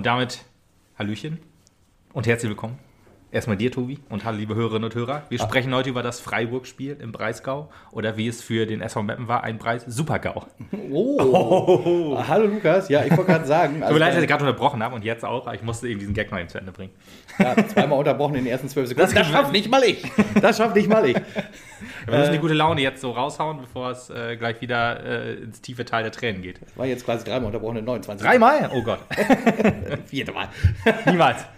Und damit Hallöchen und herzlich willkommen. Erstmal dir, Tobi, und hallo, liebe Hörerinnen und Hörer. Wir sprechen heute über das Freiburg-Spiel im Breisgau oder wie es für den SV Meppen war, ein Preis Supergau. Oh. Ah, Hallo Lukas, ja, ich wollte gerade sagen. Tut Also, mir leid, dass ich gerade unterbrochen habe und jetzt auch, aber ich musste eben diesen Gag noch eben zu Ende bringen. ja, zweimal unterbrochen in den ersten zwölf Sekunden. Das, schafft nicht mal ich. Das schafft nicht mal ich. Wir müssen die gute Laune jetzt so raushauen, bevor es äh, gleich wieder äh, ins tiefe Teil der Tränen geht. War jetzt quasi dreimal unterbrochen in 29. Dreimal? Oh Gott. Vierte Mal. Niemals.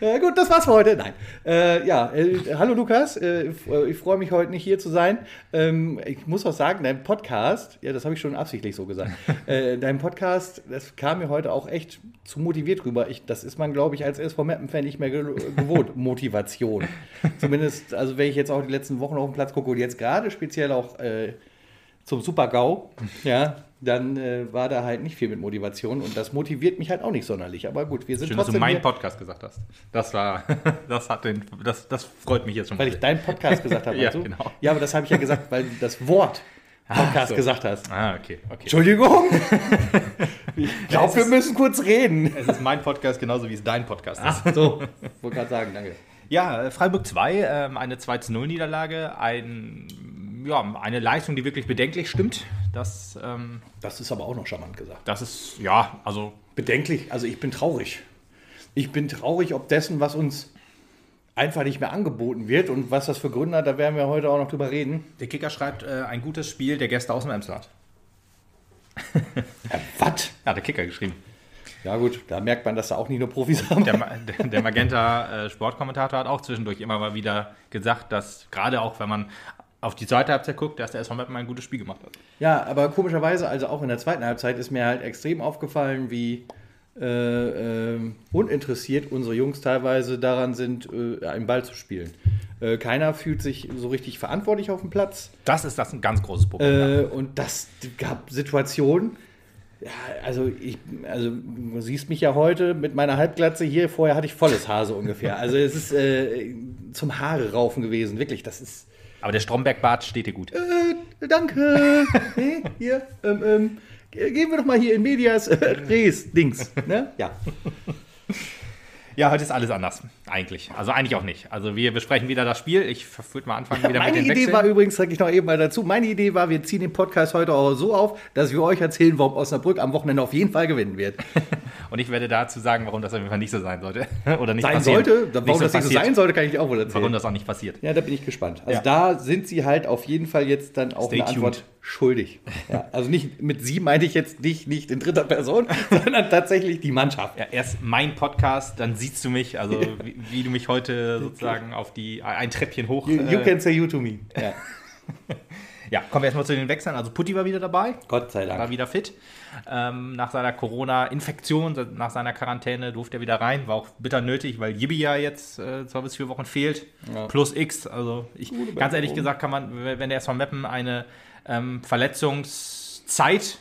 Ja, gut, das war's für heute. Nein. Äh, ja, äh, hallo Lukas. Äh, ich ich freue mich heute nicht hier zu sein. Ähm, ich muss auch sagen, dein Podcast, ja, das habe ich schon absichtlich so gesagt. äh, dein Podcast, das kam mir heute auch echt zu motiviert rüber. Ich, das ist man, glaube ich, als SV Mappen-Fan nicht mehr ge gewohnt. Motivation. Zumindest, also wenn ich jetzt auch die letzten Wochen auf den Platz gucke und jetzt gerade speziell auch äh, zum Super-GAU, ja, dann äh, war da halt nicht viel mit Motivation und das motiviert mich halt auch nicht sonderlich. Aber gut, wir sind Schön, dass du meinen Podcast gesagt hast. Das war, das hat den, das, das freut mich jetzt schon. weil ich deinen Podcast gesagt habe. Ja, du? genau. ja, aber das habe ich ja gesagt, weil du das Wort Podcast so. gesagt hast. Ah, okay, okay. Entschuldigung. Ich glaube, wir müssen kurz reden. Es ist mein Podcast genauso wie es dein Podcast ist. Ach so, wollte gerade sagen, danke. Ja, äh, Freiburg 2, ähm, eine 2 zu 0 Niederlage, ein, ja, eine Leistung, die wirklich bedenklich stimmt. Das, ähm, Das ist aber auch noch charmant gesagt. das ist, ja, also Bedenklich, also ich bin traurig. Ich bin traurig ob dessen, was uns einfach nicht mehr angeboten wird und was das für Gründe hat, da werden wir heute auch noch drüber reden. der Kicker schreibt äh, ein gutes Spiel der Gäste aus dem Emsland. Ja, was? Ja, hat der Kicker geschrieben. Ja gut, da merkt man, dass da auch nicht nur Profis haben. Der, der, der Magenta äh, Sportkommentator hat auch zwischendurch immer mal wieder gesagt, dass gerade auch, wenn man auf die zweite Halbzeit guckt, dass der SV Meppen ein gutes Spiel gemacht hat. Ja, aber komischerweise, also auch in der zweiten Halbzeit ist mir halt extrem aufgefallen, wie äh, äh, uninteressiert unsere Jungs teilweise daran sind, äh, einen Ball zu spielen. Äh, keiner fühlt sich so richtig verantwortlich auf dem Platz. Das ist das ein ganz großes Problem. Äh, und das gab Situationen. Ja, also, ich, also du siehst mich ja heute mit meiner Halbglatze hier. Vorher hatte ich volles Haar so ungefähr. Also es ist äh, zum Haare raufen gewesen, wirklich. Das ist. Aber der Stromberg-Bart steht dir gut. Äh, danke. hey, hier, ähm, ähm, ge- gehen wir doch mal hier in Medias äh, Res, Dings. Ne? Ja. Ja, heute ist alles anders, eigentlich. Also eigentlich auch nicht. Also wir besprechen wieder das Spiel. Ich würde mal anfangen wieder Meine mit den Idee Wechseln. war übrigens, sage ich noch eben mal dazu, meine Idee war, wir ziehen den Podcast heute auch so auf, dass wir euch erzählen, warum Osnabrück am Wochenende auf jeden Fall gewinnen wird. Und ich werde dazu sagen, warum das auf jeden Fall nicht so sein sollte. Oder nicht Sein passieren. sollte, warum nicht so das nicht so passiert. sein sollte, kann ich auch wohl erzählen. Warum das auch nicht passiert. Ja, da bin ich gespannt. Also Ja. da sind sie halt auf jeden Fall jetzt dann auch Stay eine Antwort tuned. Schuldig. Ja, also nicht mit sie meine ich jetzt nicht, nicht in dritter Person, sondern tatsächlich die Mannschaft. Ja, erst mein Podcast, dann siehst du mich, also wie, wie du mich heute sozusagen auf die ein Treppchen hoch. You, you äh, can say you to me. Ja. ja, kommen wir erstmal zu den Wechseln. Also Putti war wieder dabei. Gott sei war Dank. wieder fit. Ähm, nach seiner Corona-Infektion, nach seiner Quarantäne durfte er wieder rein. War auch bitter nötig, weil Yibi ja jetzt äh, zwei bis vier Wochen fehlt. Ja. Plus X. Also ich, Gute ganz ehrlich gesagt, kann man, wenn der SV Meppen eine ähm, Verletzungszeit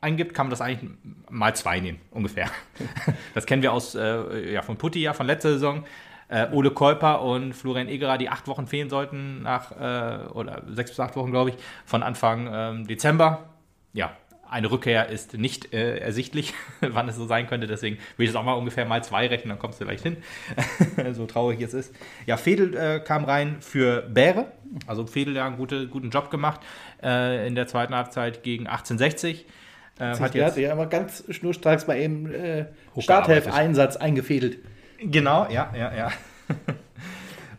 eingibt, kann man das eigentlich mal zwei nehmen, ungefähr. Das kennen wir aus äh, ja, von Putti ja, von letzter Saison. Äh, Ole Kolper und Florian Egerer, die acht Wochen fehlen sollten, nach, äh, oder sechs bis acht Wochen, glaube ich, von Anfang ähm, Dezember. Ja, eine Rückkehr ist nicht äh, ersichtlich, wann es so sein könnte. Deswegen will ich das auch mal ungefähr mal zwei rechnen, dann kommst du vielleicht hin. so traurig es ist. Ja, Fedel äh, kam rein für Bäre. Also Fedel ja einen gute, guten Job gemacht äh, in der zweiten Halbzeit gegen 1860. Äh, hat jetzt, ja immer ganz schnurstracks mal eben äh. Starthelf-Einsatz eingefädelt. Genau, ja, ja, ja.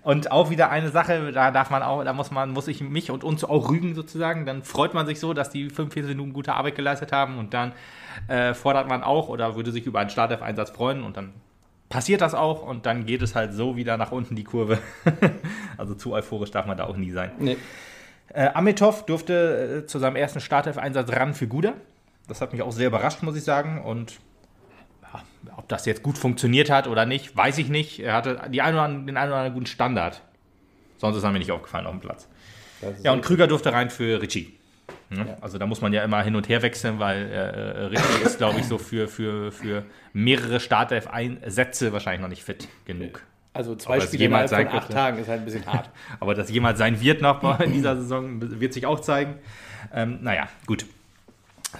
Und auch wieder eine Sache, da darf man auch, da muss man, muss ich mich und uns auch rügen sozusagen. Dann freut man sich so, dass die 45 Minuten gute Arbeit geleistet haben und dann äh, fordert man auch oder würde sich über einen Startelf-Einsatz freuen und dann passiert das auch und dann geht es halt so wieder nach unten die Kurve. also zu euphorisch darf man da auch nie sein. Nee. Äh, Amitov durfte äh, zu seinem ersten Startelf-Einsatz ran für Guda. Das hat mich auch sehr überrascht, muss ich sagen. Und ob das jetzt gut funktioniert hat oder nicht, weiß ich nicht. Er hatte die ein oder anderen, den einen oder anderen guten Standard. Sonst ist er mir nicht aufgefallen auf dem Platz. Ja, und Krüger durfte rein für Ritchie. Ne? Also da muss man ja immer hin und her wechseln, weil äh, Ritchie ist, glaube ich, so für, für, für mehrere Startelf-Einsätze wahrscheinlich noch nicht fit genug. also zwei Aber Spiele jemals innerhalb von acht könnte. Tagen ist halt ein bisschen hart. Aber das jemals sein wird noch in dieser Saison, wird sich auch zeigen. Ähm, naja, gut.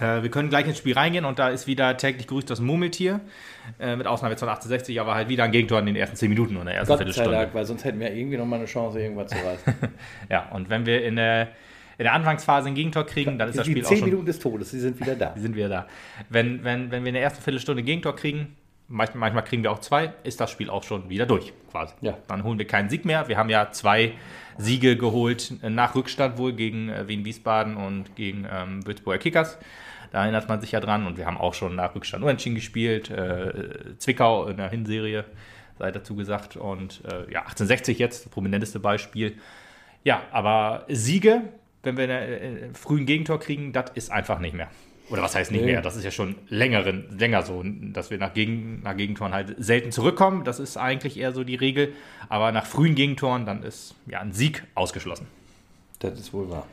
Äh, wir können gleich ins Spiel reingehen und da ist wieder täglich grüßt das Murmeltier. Äh, mit Ausnahme von 1860, aber halt wieder ein Gegentor in den ersten 10 Minuten oder der ersten Gott sei Viertelstunde. Dank, weil sonst hätten wir irgendwie noch mal eine Chance, irgendwas zu reißen. Ja, und wenn wir in der, in der Anfangsphase ein Gegentor kriegen, dann ist das Spiel auch 10 schon Minuten des Todes, sie sind wieder da. Die sind wir da. Wenn, wenn, wenn wir in der ersten Viertelstunde ein Gegentor kriegen, manchmal, manchmal kriegen wir auch zwei, ist das Spiel auch schon wieder durch, quasi. Ja. Dann holen wir keinen Sieg mehr. Wir haben ja zwei Siege geholt, äh, nach Rückstand wohl gegen äh, Wien Wiesbaden und gegen ähm, Würzburger Kickers. Da erinnert man sich ja dran. Und wir haben auch schon nach Rückstand unentschieden gespielt. Äh, Zwickau in der Hinserie, sei dazu gesagt. Und äh, ja, 1860 jetzt, das prominenteste Beispiel. Ja, aber Siege, wenn wir einen frühen Gegentor kriegen, das ist einfach nicht mehr. Oder was heißt nicht Nee. mehr? Das ist ja schon längeren, länger so, dass wir nach, Gegen, nach Gegentoren halt selten zurückkommen. Das ist eigentlich eher so die Regel. Aber nach frühen Gegentoren, dann ist ja ein Sieg ausgeschlossen. Das ist wohl wahr.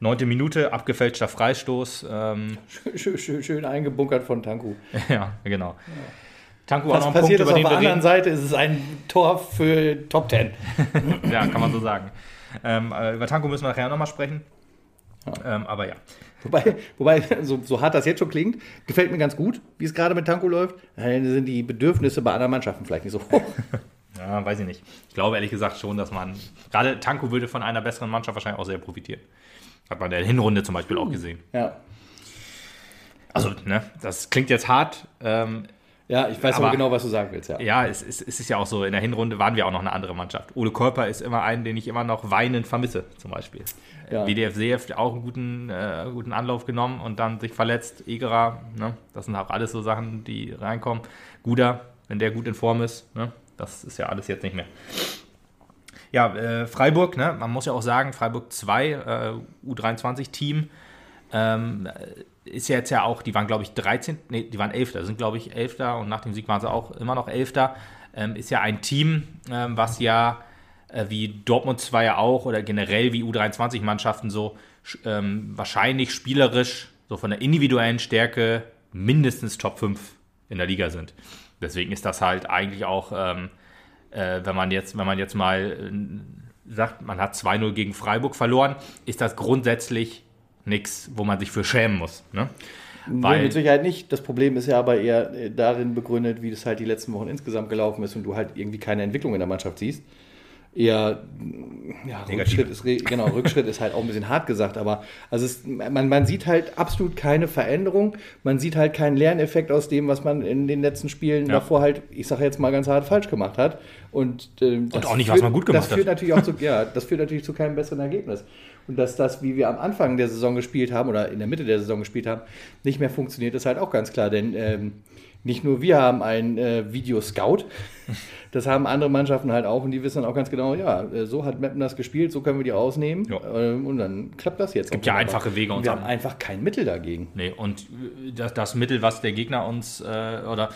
Neunte Minute, abgefälschter Freistoß. Ähm, Schön, schön, schön eingebunkert von Tanku. ja, genau. Tanku auch Was noch ein Punkt, über auf den der wir anderen. Seite, ist es ein Tor für Top 10. Ja, kann man so sagen. Ähm, äh, über Tanku müssen wir nachher nochmal sprechen. Ähm, aber ja. Wobei, wobei so, so hart das jetzt schon klingt, gefällt mir ganz gut, wie es gerade mit Tanko läuft. Dann sind die Bedürfnisse bei anderen Mannschaften vielleicht nicht so hoch. Ja, weiß ich nicht. Ich glaube ehrlich gesagt schon, dass man, gerade Tanku würde von einer besseren Mannschaft wahrscheinlich auch sehr profitieren. Hat man in der Hinrunde zum Beispiel auch gesehen. Ja. Also, ne, das klingt jetzt hart. Ähm, Ja, ich weiß aber, genau, was du sagen willst, ja. ja, es, es, es ist ja auch so, in der Hinrunde waren wir auch noch eine andere Mannschaft. Ole Körper ist immer einen, den ich immer noch weinend vermisse, zum Beispiel. Ja. WDF Seef auch einen guten, äh, guten Anlauf genommen und dann sich verletzt. Egerer, ne? das sind auch alles so Sachen, die reinkommen. Guder, wenn der gut in Form ist, ne? das ist ja alles jetzt nicht mehr. Ja, äh, Freiburg, ne? man muss ja auch sagen, Freiburg 2, äh, U23-Team, ähm, ist ja jetzt ja auch, die waren glaube ich 13, nee, die waren 11. sind glaube ich 11. und nach dem Sieg waren sie auch immer noch 11. Ähm, ist ja ein Team, ähm, was ja wie Dortmund zwar ja auch oder generell wie U23-Mannschaften so ähm, wahrscheinlich spielerisch, so von der individuellen Stärke mindestens Top 5 in der Liga sind. Deswegen ist das halt eigentlich auch, ähm, äh, wenn man jetzt, wenn man jetzt mal äh, sagt, man hat 2-0 gegen Freiburg verloren, ist das grundsätzlich nichts, wo man sich für schämen muss. Ne? Nee, Weil- mit Sicherheit nicht. Das Problem ist ja aber eher äh, darin begründet, wie das halt die letzten Wochen insgesamt gelaufen ist und du halt irgendwie keine Entwicklung in der Mannschaft siehst. Eher, ja, Negativ. Rückschritt ist, genau, Rückschritt ist halt auch ein bisschen hart gesagt, aber also es, man, man sieht halt absolut keine Veränderung. Man sieht halt keinen Lerneffekt aus dem, was man in den letzten Spielen Ja. davor halt, ich sage jetzt mal ganz hart, falsch gemacht hat. Und, ähm, das auch nicht, was man gut gemacht das führt hat. natürlich auch zu, ja, das führt natürlich zu keinem besseren Ergebnis. Und dass das, wie wir am Anfang der Saison gespielt haben oder in der Mitte der Saison gespielt haben, nicht mehr funktioniert, ist halt auch ganz klar. Denn ähm, nicht nur wir haben einen äh, Videoscout, das haben andere Mannschaften halt auch und die wissen dann auch ganz genau, ja, äh, so hat Meppen das gespielt, so können wir die ausnehmen Ja. ähm, und dann klappt das jetzt. Gibt ja einfache Wege, und wir haben einfach kein Mittel dagegen. Nee, und äh, das, das Mittel, was der Gegner uns, äh, oder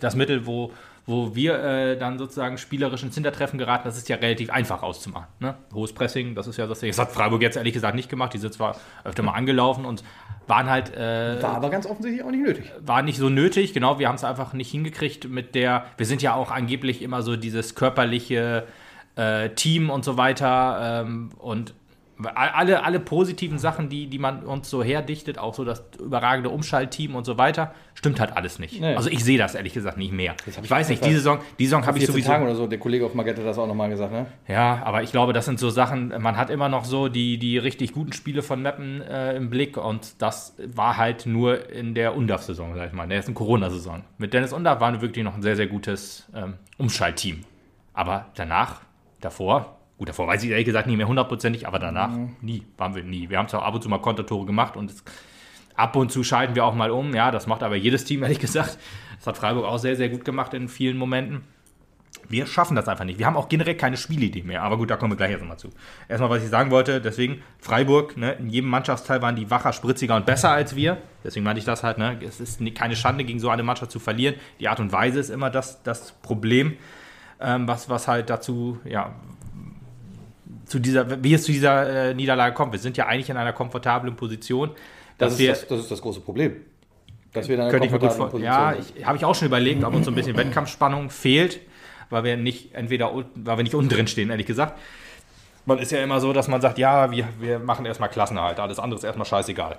das Mittel, wo, wo wir äh, dann sozusagen spielerisch ins Hintertreffen geraten, das ist ja relativ einfach auszumachen. Ne? Hohes Pressing, das ist ja das, das hat Freiburg jetzt ehrlich gesagt nicht gemacht. Die sind zwar öfter mal angelaufen und waren halt, äh, War aber ganz offensichtlich auch nicht nötig. war nicht so nötig, genau, wir haben es einfach nicht hingekriegt mit der, wir sind ja auch angeblich immer so dieses körperliche äh, Team und so weiter ähm, und alle, alle positiven Sachen, die, die man uns so herdichtet, auch so das überragende Umschaltteam und so weiter, stimmt halt alles nicht. Nee. Also ich sehe das ehrlich gesagt nicht mehr. Ich ich weiß nicht, diese Saison, die Saison habe ich 14 sowieso. Tagen oder so, der Kollege auf Magette hat das auch nochmal gesagt, ne? Ja, aber ich glaube, das sind so Sachen, man hat immer noch so die, die richtig guten Spiele von Meppen äh, im Blick und das war halt nur in der Undaf-Saison, sag ich mal, in der ersten Corona-Saison. Mit Dennis Undaf waren wir wirklich noch ein sehr, sehr gutes ähm, Umschaltteam. Aber danach, davor, gut, davor weiß ich ehrlich gesagt nicht mehr hundertprozentig, aber danach nie, waren wir nie. Wir haben zwar ab und zu mal Kontertore gemacht und es, ab und zu schalten wir auch mal um, ja, das macht aber jedes Team, ehrlich gesagt. Das hat Freiburg auch sehr, sehr gut gemacht in vielen Momenten. Wir schaffen das einfach nicht. Wir haben auch generell keine Spielidee mehr. Aber gut, da kommen wir gleich erst mal zu. Erstmal, was ich sagen wollte, deswegen Freiburg, ne, in jedem Mannschaftsteil waren die wacher, spritziger und besser als wir. Deswegen meinte ich das halt, ne, es ist keine Schande, gegen so eine Mannschaft zu verlieren. Die Art und Weise ist immer das, das Problem, ähm, was, was halt dazu, ja, zu dieser, wie es zu dieser äh, Niederlage kommt. Wir sind ja eigentlich in einer komfortablen Position, Das dass ist wir das, das ist das große Problem. Dass wir in einer könnte ich mir gut komfortablen Ja, habe ich auch schon überlegt, ob uns so ein bisschen Wettkampfspannung fehlt, weil wir nicht entweder unten- weil wir nicht unten drin stehen, ehrlich gesagt. Man ist ja immer so, dass man sagt, ja, wir, wir machen erstmal Klassenerhalt, alles andere ist erstmal scheißegal.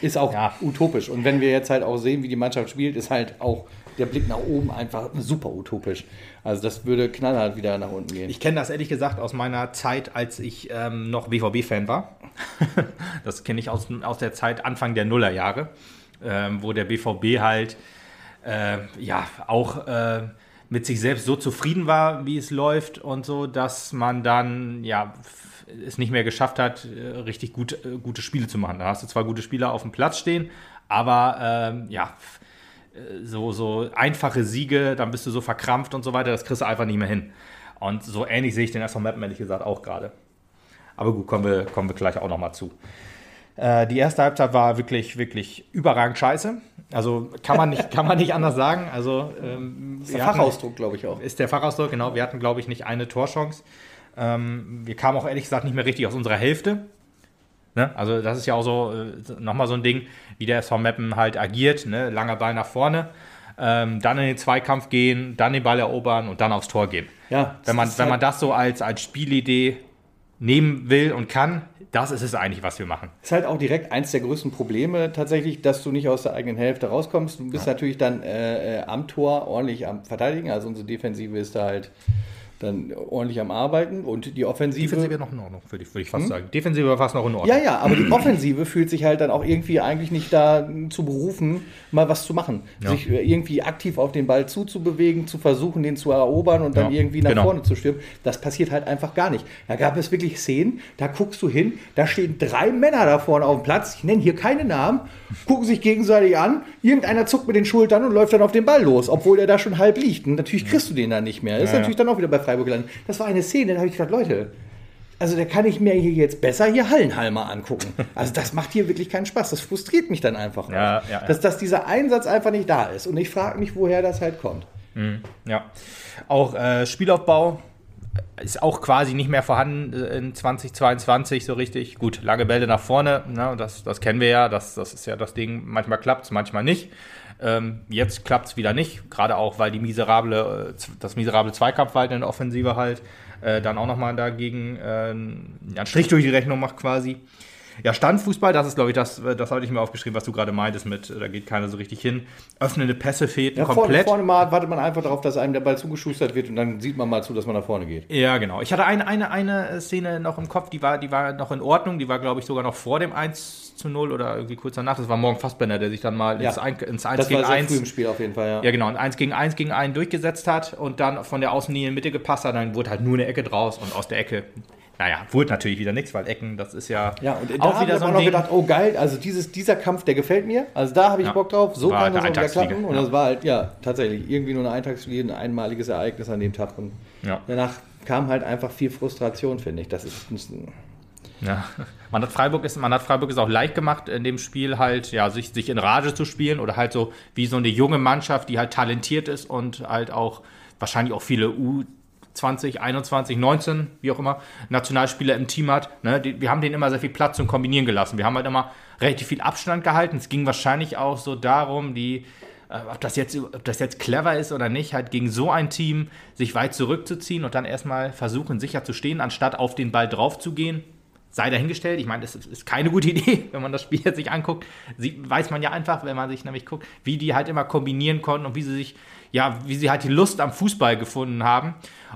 ist auch ja. utopisch. Und wenn wir jetzt halt auch sehen, wie die Mannschaft spielt, ist halt auch der Blick nach oben einfach super utopisch. Also das würde knallhart wieder nach unten gehen. Ich kenne das ehrlich gesagt aus meiner Zeit, als ich ähm, noch BVB-Fan war. das kenne ich aus, aus der Zeit Anfang der Nullerjahre, ähm, wo der BVB halt äh, ja auch äh, mit sich selbst so zufrieden war, wie es läuft und so, dass man dann ja es nicht mehr geschafft hat, äh, richtig gut, äh, gute Spiele zu machen. Da hast du zwar gute Spieler auf dem Platz stehen, aber ähm, ja, so, so einfache Siege, dann bist du so verkrampft und so weiter, das kriegst du einfach nicht mehr hin. Und so ähnlich sehe ich den SV Mappen ehrlich gesagt auch gerade. Aber gut, kommen wir, kommen wir gleich auch nochmal zu. Äh, die erste Halbzeit war wirklich, wirklich überragend scheiße. Also kann man nicht, kann man nicht anders sagen. Also, ähm, ist der Fachausdruck, glaube ich auch. Ist der Fachausdruck, genau. Wir hatten, glaube ich, nicht eine Torchance. Ähm, wir kamen auch ehrlich gesagt nicht mehr richtig aus unserer Hälfte. Ne? Also das ist ja auch so äh, nochmal so ein Ding, wie der SV Meppen halt agiert. Ne? Langer Ball nach vorne, ähm, dann in den Zweikampf gehen, dann den Ball erobern und dann aufs Tor gehen. Ja, wenn man, wenn halt man das so als, als Spielidee nehmen will und kann, das ist es eigentlich, was wir machen. Ist halt auch direkt eins der größten Probleme tatsächlich, dass du nicht aus der eigenen Hälfte rauskommst. Du bist ja. natürlich dann äh, äh am Tor ordentlich am Verteidigen. Also unsere Defensive ist da halt dann ordentlich am Arbeiten und die Offensive. Defensive noch in Ordnung, würde ich, würde ich fast hm? sagen. Defensive war fast noch in Ordnung. Ja, ja, aber die Offensive fühlt sich halt dann auch irgendwie eigentlich nicht da zu berufen, mal was zu machen. Ja. Sich äh, irgendwie aktiv auf den Ball zuzubewegen, zu versuchen, den zu erobern und dann ja, irgendwie nach genau. vorne zu stürmen. Das passiert halt einfach gar nicht. Da gab es wirklich Szenen, da guckst du hin, da stehen drei Männer da vorne auf dem Platz, ich nenne hier keine Namen, gucken sich gegenseitig an, irgendeiner zuckt mit den Schultern und läuft dann auf den Ball los, obwohl er da schon halb liegt. Und natürlich kriegst du den dann nicht mehr. Das ist ja, natürlich dann auch wieder bei Freiburg gelandet. Das war eine Szene, da habe ich gedacht, Leute, also da kann ich mir hier jetzt besser hier Hallenhalmer angucken. Also das macht hier wirklich keinen Spaß. Das frustriert mich dann einfach. Ja, ja, dass, dass dieser Einsatz einfach nicht da ist. Und ich frage mich, woher das halt kommt. Mhm, ja. Auch äh, Spielaufbau ist auch quasi nicht mehr vorhanden äh, in 2022 so richtig. Gut, lange Bälle nach vorne, ne, das, das kennen wir ja. Das, das ist ja das Ding. Manchmal klappt es, manchmal nicht. Ähm, jetzt klappt es wieder nicht, gerade auch, weil die miserable, äh, das miserable Zweikampfverhalten in der Offensive halt äh, dann auch nochmal dagegen äh, einen Strich durch die Rechnung macht quasi. Ja, Standfußball, das ist, glaube ich, das, das hatte ich mir aufgeschrieben, was du gerade meintest mit, da geht keiner so richtig hin. Öffnende Pässe fehlt ja, komplett. Vorne, vorne mal wartet man einfach darauf, dass einem der Ball zugeschustert wird und dann sieht man mal zu, dass man nach vorne geht. Ja, genau. Ich hatte eine, eine, eine Szene noch im Kopf, die war, die war noch in Ordnung, die war, glaube ich, sogar noch vor dem 1 zu 0 oder irgendwie kurz danach. Das war Morgen Fassbender, der sich dann mal ja. ins, ein, ins 1 das gegen war 1. Früh im Spiel auf jeden Fall, ja. Ja, genau. Ein 1 gegen 1 gegen 1 durchgesetzt hat und dann von der Außenlinie in Mitte gepasst hat. Dann wurde halt nur eine Ecke draus und aus der Ecke naja, wurde natürlich wieder nichts, weil Ecken, das ist ja, ja und auch wieder so ein noch Ding. gedacht, oh geil, also dieses, dieser Kampf, der gefällt mir. Also da habe ich ja. Bock drauf. So war kann das auch wieder klappen. Und ja. das war halt, ja, tatsächlich irgendwie nur eine Eintagsfliege, ein einmaliges Ereignis an dem Tag. Und ja. danach kam halt einfach viel Frustration, finde ich. Das ist ein ja, man hat Freiburg ist, man hat Freiburg ist auch leicht gemacht in dem Spiel halt, ja, sich, sich in Rage zu spielen oder halt so wie so eine junge Mannschaft, die halt talentiert ist und halt auch wahrscheinlich auch viele U 20, 21, 19, wie auch immer, Nationalspieler im Team hat. Ne? Die, wir haben denen immer sehr viel Platz zum Kombinieren gelassen. Wir haben halt immer relativ viel Abstand gehalten. Es ging wahrscheinlich auch so darum, die, äh, ob, das jetzt, ob das jetzt clever ist oder nicht, halt gegen so ein Team sich weit zurückzuziehen und dann erstmal versuchen, sicher zu stehen, anstatt auf den Ball drauf zu gehen. Sei dahingestellt. Ich meine, das ist keine gute Idee, wenn man das Spiel jetzt sich anguckt. Sie, weiß man ja einfach, wenn man sich nämlich guckt, wie die halt immer kombinieren konnten und wie sie sich ja, wie sie halt die Lust am Fußball gefunden haben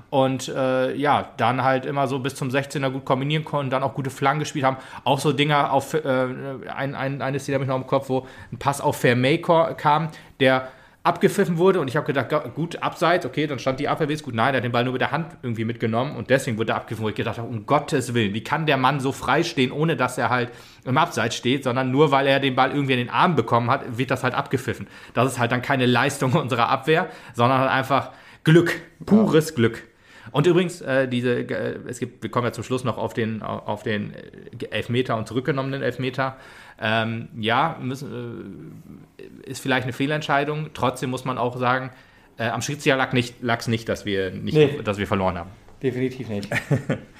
und äh, ja, dann halt immer so bis zum 16er gut kombinieren konnten, dann auch gute Flanken gespielt haben. Auch so Dinger auf, äh, ein, ein, eine Szene habe ich noch im Kopf, wo ein Pass auf Vermey kam, der abgepfiffen wurde und ich habe gedacht, gut, abseits, okay, dann stand die Abwehr gut. Nein, er hat den Ball nur mit der Hand irgendwie mitgenommen und deswegen wurde er abgepfiffen, wo ich gedacht habe, um Gottes Willen, wie kann der Mann so frei stehen, ohne dass er halt im Abseits steht, sondern nur weil er den Ball irgendwie in den Arm bekommen hat, wird das halt abgepfiffen. Das ist halt dann keine Leistung unserer Abwehr, sondern halt einfach Glück, pures ja. Glück. Und übrigens, äh, diese, äh, es gibt, wir kommen ja zum Schluss noch auf den, auf den Elfmeter und zurückgenommenen Elfmeter. Ähm, ja, müssen, äh, ist vielleicht eine Fehlentscheidung. Trotzdem muss man auch sagen, äh, am Schiedsrichter lag es nicht, nicht, dass, wir nicht nee. dass wir verloren haben. Definitiv nicht.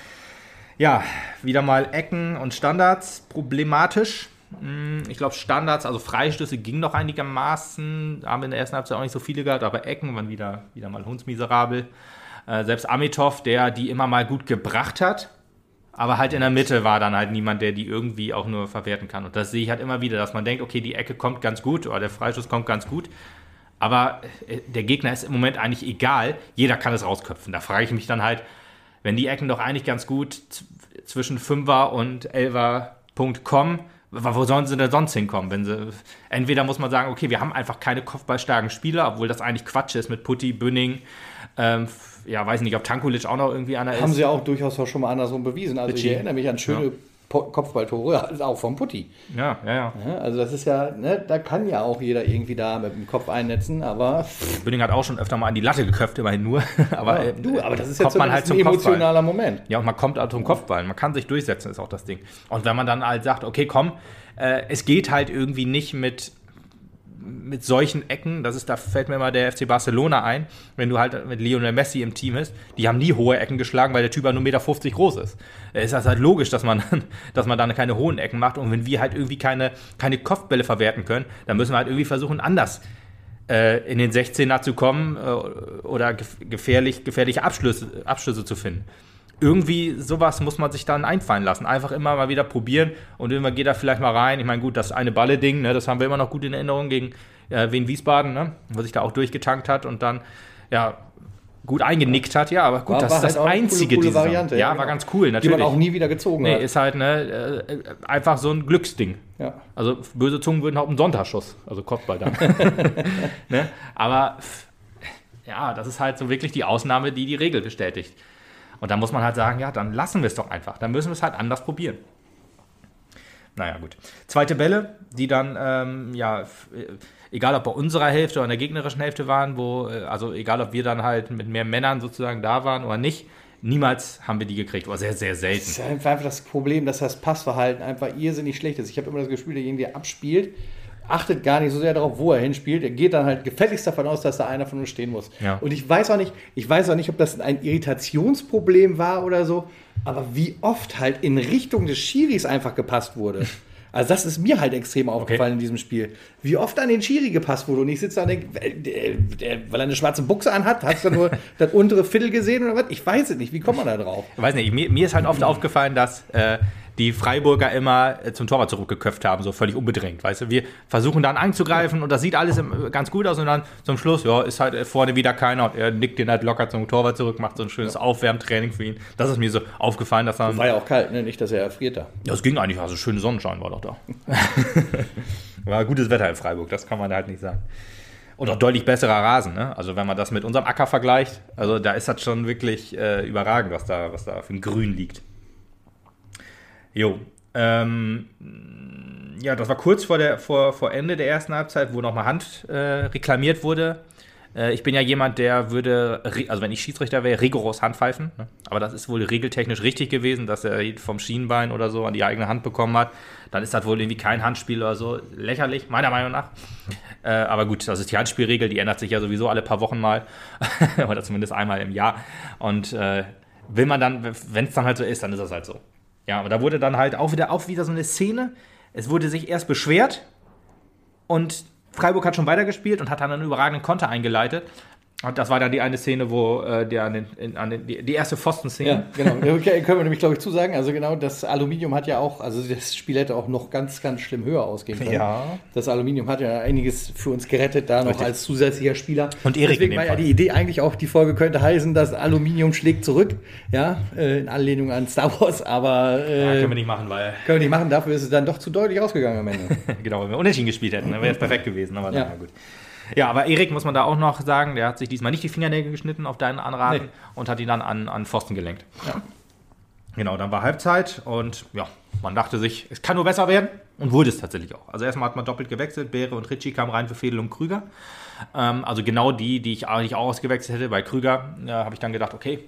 ja, wieder mal Ecken und Standards problematisch. Hm, ich glaube, Standards, also Freistöße gingen noch einigermaßen. Haben wir in der ersten Halbzeit auch nicht so viele gehabt, aber Ecken waren wieder, wieder mal hundsmiserabel. Äh, selbst Amitov, der die immer mal gut gebracht hat, aber halt in der Mitte war dann halt niemand, der die irgendwie auch nur verwerten kann. Und das sehe ich halt immer wieder, dass man denkt, okay, die Ecke kommt ganz gut oder der Freischuss kommt ganz gut. Aber äh, der Gegner ist im Moment eigentlich egal. Jeder kann es rausköpfen. Da frage ich mich dann halt, wenn die Ecken doch eigentlich ganz gut zwischen 5er und 11er Punkt kommen, wo sollen sie denn sonst hinkommen? Wenn sie, entweder muss man sagen, okay, wir haben einfach keine kopfballstarken Spieler, obwohl das eigentlich Quatsch ist mit Putti, Bünning, ähm, ja, weiß nicht, ob Tankulic auch noch irgendwie einer ist. Haben sie auch durchaus auch schon mal andersrum bewiesen. Also Bitchy. ich erinnere mich an schöne ja. Kopfballtore, also auch vom Putti. Ja, ja, ja, ja. Also das ist ja, ne, da kann ja auch jeder irgendwie da mit dem Kopf einnetzen, aber... Bünning hat auch schon öfter mal an die Latte geköpft, immerhin nur. aber, ja, du, aber das ist jetzt so, halt ein emotionaler Kopfball. Moment. Ja, und man kommt halt zum Kopfball. Man kann sich durchsetzen, ist auch das Ding. Und wenn man dann halt sagt, okay, komm, äh, es geht halt irgendwie nicht mit mit solchen Ecken, das ist, da fällt mir mal der FC Barcelona ein, wenn du halt mit Lionel Messi im Team bist, die haben nie hohe Ecken geschlagen, weil der Typ nur 1,50 Meter groß ist. Ist das halt logisch, dass man, dass man dann keine hohen Ecken macht und wenn wir halt irgendwie keine, keine Kopfbälle verwerten können, dann müssen wir halt irgendwie versuchen, anders äh, in den 16er zu kommen äh, oder gefährlich, gefährliche Abschlüsse, Abschlüsse zu finden irgendwie sowas muss man sich dann einfallen lassen. Einfach immer mal wieder probieren und irgendwann geht er vielleicht mal rein. Ich meine, gut, das eine Balle-Ding, ne, das haben wir immer noch gut in Erinnerung gegen äh, Wien Wiesbaden, ne, wo sich da auch durchgetankt hat und dann, ja, gut eingenickt hat, ja, aber gut, war, das ist halt das einzige coole, coole Variante. Ja, ja war genau. ganz cool, natürlich. Die man auch nie wieder gezogen nee, hat. ist halt ne, äh, einfach so ein Glücksding. Ja. Also böse Zungen würden auch einen Sonntagsschuss, also Kopfball dann. ne? Aber ja, das ist halt so wirklich die Ausnahme, die die Regel bestätigt. Und da muss man halt sagen, ja, dann lassen wir es doch einfach. Dann müssen wir es halt anders probieren. Naja, gut. Zweite Bälle, die dann, ähm, ja, egal ob bei unserer Hälfte oder in der gegnerischen Hälfte waren, wo, äh, also egal ob wir dann halt mit mehr Männern sozusagen da waren oder nicht, niemals haben wir die gekriegt. Oder sehr, sehr selten. Das ist einfach das Problem, dass das Passverhalten einfach irrsinnig schlecht ist. Ich habe immer das Gefühl, der abspielt, achtet gar nicht so sehr darauf, wo er hinspielt. Er geht dann halt gefälligst davon aus, dass da einer von uns stehen muss. Ja. Und ich weiß auch nicht, ich weiß auch nicht, ob das ein Irritationsproblem war oder so, aber wie oft halt in Richtung des Schiris einfach gepasst wurde. Also das ist mir halt extrem aufgefallen okay. in diesem Spiel. Wie oft an den Schiri gepasst wurde. Und ich sitze da und denke, weil er eine schwarze Buchse anhat, hast du nur das untere Viertel gesehen oder was? Ich weiß es nicht. Wie kommt man da drauf? Ich weiß nicht. Mir, mir ist halt oft aufgefallen, dass äh, die Freiburger immer äh, zum Torwart zurückgeköpft haben, so völlig unbedrängt. Weißt du, wir versuchen dann anzugreifen und das sieht alles ganz gut aus und dann zum Schluss, ja, ist halt vorne wieder keiner und er nickt den halt locker zum Torwart zurück, macht so ein schönes ja. Aufwärmtraining für ihn. Das ist mir so aufgefallen, dass dann. War ja auch kalt, ne? Nicht, dass er erfriert da. Ja, es ging eigentlich, also schöne Sonnenschein war doch da. war gutes Wetter in Freiburg, das kann man halt nicht sagen. Und auch deutlich besserer Rasen, ne? Also wenn man das mit unserem Acker vergleicht, also da ist das schon wirklich äh, überragend, was da, was da für ein Grün liegt. Jo. Ähm, ja, das war kurz vor, der, vor, vor Ende der ersten Halbzeit, wo nochmal Hand äh, reklamiert wurde. Äh, ich bin ja jemand, der würde, also wenn ich Schiedsrichter wäre, rigoros Handpfeifen. Ne? Aber das ist wohl regeltechnisch richtig gewesen, dass er vom Schienbein oder so an die eigene Hand bekommen hat. Dann ist das wohl irgendwie kein Handspiel oder so. Lächerlich, meiner Meinung nach. Äh, aber gut, das ist die Handspielregel, die ändert sich ja sowieso alle paar Wochen mal. oder zumindest einmal im Jahr. Und äh, will man dann, wenn es dann halt so ist, dann ist das halt so. Ja, aber da wurde dann halt auch wieder, auch wieder so eine Szene. Es wurde sich erst beschwert und Freiburg hat schon weitergespielt und hat dann einen überragenden Konter eingeleitet. Und das war dann die eine Szene, wo äh, der an den, in, an den, die, die erste Pfosten-Szene. Ja, genau. Da können wir nämlich, glaube ich, zusagen. Also genau, das Aluminium hat ja auch, also das Spiel hätte auch noch ganz, ganz schlimm höher ausgehen können. Ja. Das Aluminium hat ja einiges für uns gerettet, da noch Richtig. als zusätzlicher Spieler. Und Erik Deswegen war ja die Idee eigentlich auch, die Folge könnte heißen, das Aluminium schlägt zurück. Ja, äh, in Anlehnung an Star Wars, aber. Äh, ja, können wir nicht machen, weil. Können wir nicht machen, dafür ist es dann doch zu deutlich ausgegangen am Ende. genau, wenn wir unentschieden gespielt hätten, dann wäre es perfekt gewesen, aber ja. na gut. Ja, aber Erik muss man da auch noch sagen, der hat sich diesmal nicht die Fingernägel geschnitten auf deinen Anraten nee. und hat ihn dann an, an Pfosten gelenkt. Ja. Genau, dann war Halbzeit und ja, man dachte sich, es kann nur besser werden und wurde es tatsächlich auch. Also erstmal hat man doppelt gewechselt, Beere und Ritchie kamen rein für Fedel und Krüger. Ähm, also genau die, die ich eigentlich auch ausgewechselt hätte. Bei Krüger äh, habe ich dann gedacht, okay,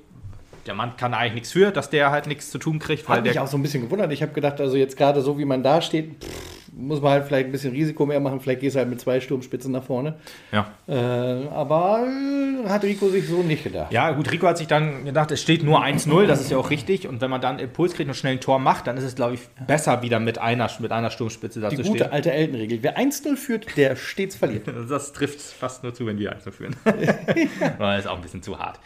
der Mann kann eigentlich nichts für, dass der halt nichts zu tun kriegt. Weil Hat mich auch so ein bisschen gewundert. Ich habe gedacht, also jetzt gerade so wie man da steht, pff, muss man halt vielleicht ein bisschen Risiko mehr machen. Vielleicht gehst du halt mit zwei Sturmspitzen nach vorne. Ja. Äh, aber äh, hat Rico sich so nicht gedacht. Ja, gut, Rico hat sich dann gedacht, es steht nur 1-0, das ist ja auch richtig. Und wenn man dann Impuls kriegt und schnell ein Tor macht, dann ist es, glaube ich, besser, wieder mit einer, mit einer Sturmspitze da Die zu gute stehen. alte Eltenregel. Wer 1-0 führt, der stets verliert. Das trifft fast nur zu, wenn wir 1 führen. Weil ist auch ein bisschen zu hart.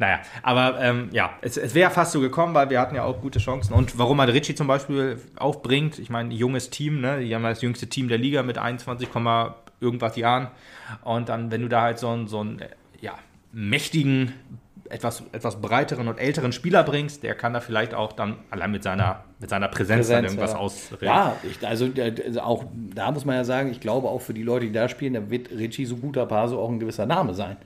Naja, aber ähm, ja, es, es wäre fast so gekommen, weil wir hatten ja auch gute Chancen. Und warum man Ricci zum Beispiel aufbringt, ich meine, junges Team, ne? die haben ja das jüngste Team der Liga mit 21, Komma irgendwas Jahren. Und dann, wenn du da halt so einen, so einen ja, mächtigen, etwas, etwas breiteren und älteren Spieler bringst, der kann da vielleicht auch dann allein mit seiner, mit seiner Präsenz, dann Präsenz, irgendwas ja. ausreden. Ja, ich, also, äh, also auch da muss man ja sagen, ich glaube auch für die Leute, die da spielen, da wird Richie so guter Paso auch ein gewisser Name sein.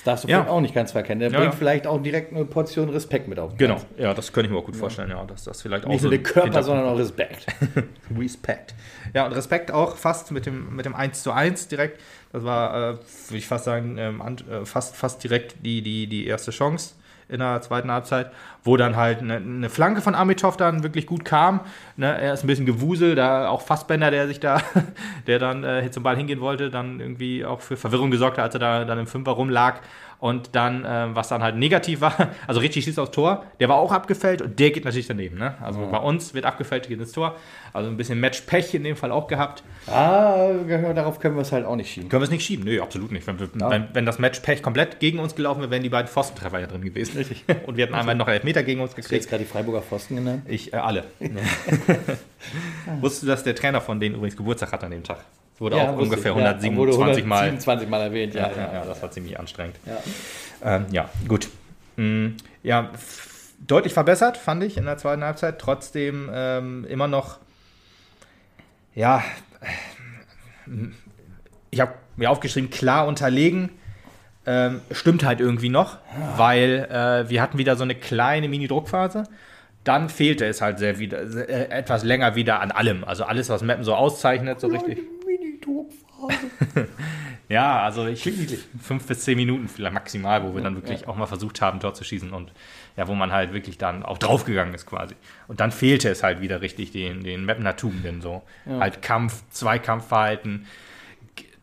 Das darfst du Ja. vielleicht auch nicht ganz verkennen. Der Ja, bringt ja. vielleicht auch direkt eine Portion Respekt mit auf. den Genau, Platz. ja, das könnte ich mir auch gut vorstellen, ja, dass das vielleicht auch Nicht so nur der ein Körper, sondern auch Respekt. Respekt. Ja, und Respekt auch fast mit dem, mit dem 1 zu 1 direkt. Das war, äh, würde ich fast sagen, ähm, äh, fast, fast direkt die, die, die erste Chance in der zweiten Halbzeit, wo dann halt eine, eine Flanke von Amitov dann wirklich gut kam. Ne, er ist ein bisschen gewuselt, da auch Fassbender, der sich da, der dann äh, zum Ball hingehen wollte, dann irgendwie auch für Verwirrung gesorgt hat, als er da dann im Fünfer rumlag. Und dann, äh, was dann halt negativ war, also Richie schießt aufs Tor, der war auch abgefällt und der geht natürlich daneben. Ne? Also bei uns wird abgefällt, geht ins Tor. Also ein bisschen Match-Pech in dem Fall auch gehabt. Ah, darauf können wir es halt auch nicht schieben. Können wir es nicht schieben? Nö, absolut nicht. Wenn, wir, wenn, wenn das Match-Pech komplett gegen uns gelaufen wäre, wären die beiden Pfostentreffer ja drin gewesen. Richtig. Und wir hätten einmal noch Elfmeter gegen uns Hast du jetzt gekriegt. gerade die Freiburger Pfosten genannt? Ich, äh, alle. Wusstest du, dass der Trainer von denen übrigens Geburtstag hat an dem Tag? Wurde auch wusste ungefähr ich. Ja, 127 wurde Mal. 127 Mal erwähnt, ja. Ja, ja, ja, das war ziemlich anstrengend. Ja. Ähm, ja, gut. Mm, ja, deutlich verbessert, fand ich in der zweiten Halbzeit. Trotzdem ähm, immer noch, ja, ich habe mir aufgeschrieben, klar unterlegen. Ähm, stimmt halt irgendwie noch, weil äh, wir hatten wieder so eine kleine Mini-Druckphase. Dann fehlte es halt sehr wieder, äh, etwas länger wieder an allem. Also alles, was Mappen so auszeichnet, so richtig. Mini-Druckphase. Ja, also ich fünf bis zehn Minuten vielleicht maximal, wo wir dann wirklich auch mal versucht haben, dort zu schießen und ja, wo man halt wirklich dann auch draufgegangen ist quasi. Und dann fehlte es halt wieder richtig den, den Mapner Tugenden so. Halt Kampf, Zweikampfverhalten,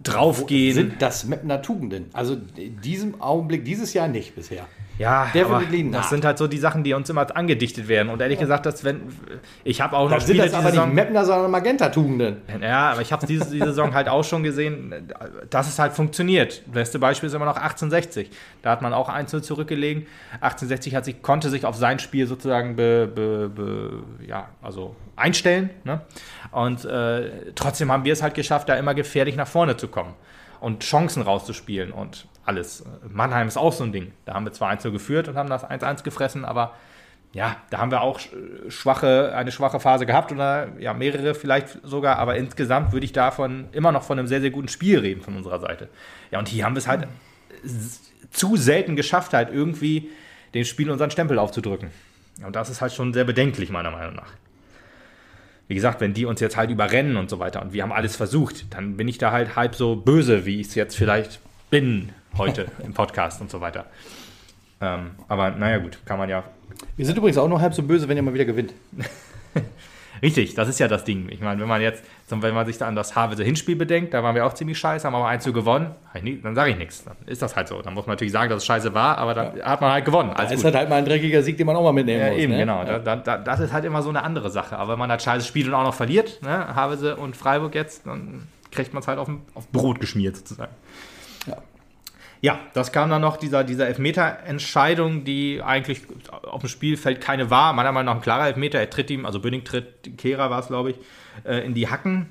draufgehen. Sind das Mapner Tugenden? Also in diesem Augenblick, dieses Jahr nicht bisher. Ja, Definitely aber das sind halt so die Sachen, die uns immer angedichtet werden. Und ehrlich gesagt, dass wenn ich habe auch noch Dann sind das diese aber Saison- nicht Mapner, sondern Magenta-Tugenden. Ja, aber ich habe diese, diese Saison halt auch schon gesehen, dass es halt funktioniert. Das beste Beispiel ist immer noch 1860. Da hat man auch 1-0 zurückgelegen. 1860 hat sich, konnte sich auf sein Spiel sozusagen be, be, be, ja, also einstellen. Ne? Und äh, trotzdem haben wir es halt geschafft, da immer gefährlich nach vorne zu kommen und Chancen rauszuspielen und alles. Mannheim ist auch so ein Ding. Da haben wir zwar 1-0 geführt und haben das 1-1 gefressen, aber ja, da haben wir auch sch- schwache, eine schwache Phase gehabt oder ja, mehrere vielleicht sogar, aber insgesamt würde ich davon immer noch von einem sehr, sehr guten Spiel reden von unserer Seite. Ja, und hier haben wir es halt zu selten geschafft, halt irgendwie dem Spiel unseren Stempel aufzudrücken. Und das ist halt schon sehr bedenklich, meiner Meinung nach. Wie gesagt, wenn die uns jetzt halt überrennen und so weiter und wir haben alles versucht, dann bin ich da halt halb so böse, wie ich es jetzt vielleicht bin heute im Podcast und so weiter. Ähm, aber naja, gut, kann man ja Wir sind übrigens auch noch halb so böse, wenn ihr mal wieder gewinnt. Richtig, das ist ja das Ding. Ich meine, wenn man jetzt, wenn man sich da an das Havelse Hinspiel bedenkt, da waren wir auch ziemlich scheiße, haben aber 1 zu gewonnen, dann sage ich nichts. Dann ist das halt so. Dann muss man natürlich sagen, dass es scheiße war, aber dann hat man halt gewonnen. Das Alles ist gut. halt, halt mal ein dreckiger Sieg, den man auch mal mitnehmen Ja, muss. eben, ne? genau. Ja. Da, da, das ist halt immer so eine andere Sache. Aber wenn man halt scheiße spielt und auch noch verliert, ne, Havelse und Freiburg jetzt, dann kriegt man es halt auf, auf Brot geschmiert sozusagen. Ja. Ja, das kam dann noch, dieser, dieser Elfmeter-Entscheidung, die eigentlich auf dem Spielfeld keine war. Meiner Meinung nach ein klarer Elfmeter. Er tritt ihm, also Böning tritt, Kehrer war es, glaube ich, äh, in die Hacken.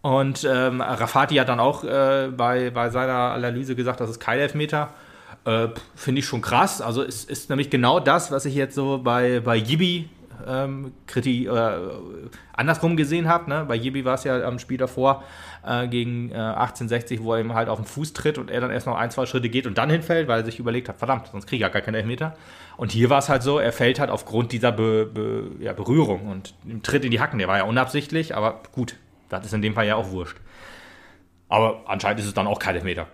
Und ähm, Rafati hat dann auch äh, bei, bei seiner Analyse gesagt, das ist kein Elfmeter. Äh, Finde ich schon krass. Also es ist nämlich genau das, was ich jetzt so bei, bei Yibi ähm, kriti äh, andersrum gesehen habe. Ne? Bei Yibi war es ja am Spiel davor äh, gegen äh, 1860, wo er ihm halt auf den Fuß tritt und er dann erst noch ein, zwei Schritte geht und dann hinfällt, weil er sich überlegt hat, verdammt, sonst kriege ich ja gar keinen Elfmeter. Und hier war es halt so, er fällt halt aufgrund dieser Be Be ja, Berührung und tritt in die Hacken. Der war ja unabsichtlich, aber gut, das ist in dem Fall ja auch wurscht. Aber anscheinend ist es dann auch kein Elfmeter,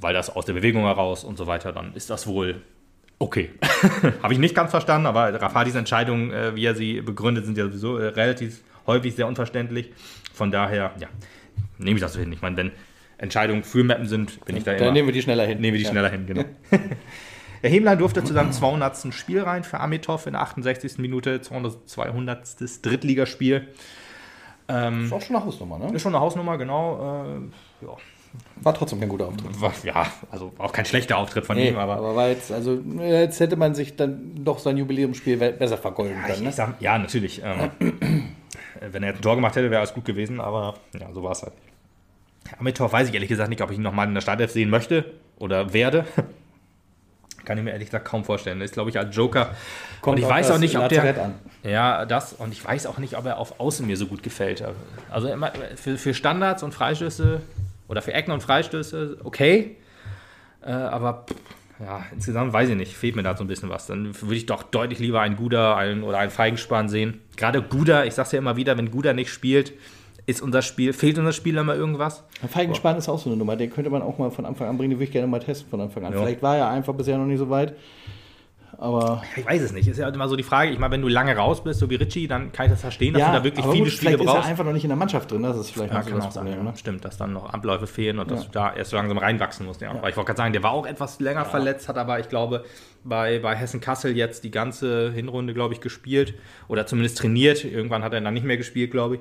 weil das aus der Bewegung heraus und so weiter, dann ist das wohl okay. Habe ich nicht ganz verstanden, aber Rafatis Entscheidungen, äh, wie er sie begründet, sind ja sowieso äh, relativ häufig sehr unverständlich. Von daher, ja, nehme ich das so hin. Ich meine, wenn Entscheidungen für Mappen sind, bin ich da Dann immer. nehmen wir die schneller hin. Nehmen wir die Ja. schneller hin, genau. Der Hemlein durfte zu seinem 200. Spiel rein für Amitov in der 68. Minute, 200. 200. Drittligaspiel. Ähm, Ist auch schon eine Hausnummer, ne? ist schon eine Hausnummer, genau. Äh, ja. War trotzdem kein guter Auftritt. War, ja, also auch kein schlechter Auftritt von Nee, ihm, aber, aber war jetzt, also jetzt hätte man sich dann doch sein Jubiläumsspiel besser vergolden ich, können. Ne? sag, ja, natürlich. Ähm, wenn er jetzt ein Tor gemacht hätte, wäre alles gut gewesen, aber ja, so war es halt. Amitov weiß ich ehrlich gesagt nicht, ob ich ihn nochmal in der Startelf sehen möchte oder werde. Kann ich mir ehrlich gesagt kaum vorstellen. Ist, glaube ich, als Joker. und ich weiß auch nicht, ob Lazarett der. an. Ja, das. Und ich weiß auch nicht, ob er auf Außen mir so gut gefällt. Also immer für, für Standards und Freistöße oder für Ecken und Freistöße okay. Äh, aber pff, ja, insgesamt weiß ich nicht. Fehlt mir da so ein bisschen was. Dann würde ich doch deutlich lieber einen Guda einen, oder einen Feigenspan sehen. Gerade Guda, ich sag's ja immer wieder, wenn Guda nicht spielt, ist unser Spiel, fehlt unser Spiel immer irgendwas. Ein Feigenspan ist auch so eine Nummer, den könnte man auch mal von Anfang an bringen, den würde ich gerne mal testen von Anfang an. Ja. Vielleicht war er einfach bisher noch nicht so weit. Aber Ich weiß es nicht. Ist ja immer so die Frage. Ich meine, wenn du lange raus bist, so wie Richie, dann kann ich das verstehen, dass du da wirklich aber viele gut, Spiele vielleicht ist brauchst. er einfach noch nicht in der Mannschaft drin, das ist vielleicht Ja, noch so das. Problem. Ja. Ne? Stimmt, dass dann noch Abläufe fehlen und dass Ja. du da erst so langsam reinwachsen musst. Ja. Weil ich wollte gerade sagen, der war auch etwas länger verletzt, hat aber, ich glaube, bei, bei Hessen Kassel jetzt die ganze Hinrunde, glaube ich, gespielt oder zumindest trainiert. Irgendwann hat er dann nicht mehr gespielt, glaube ich.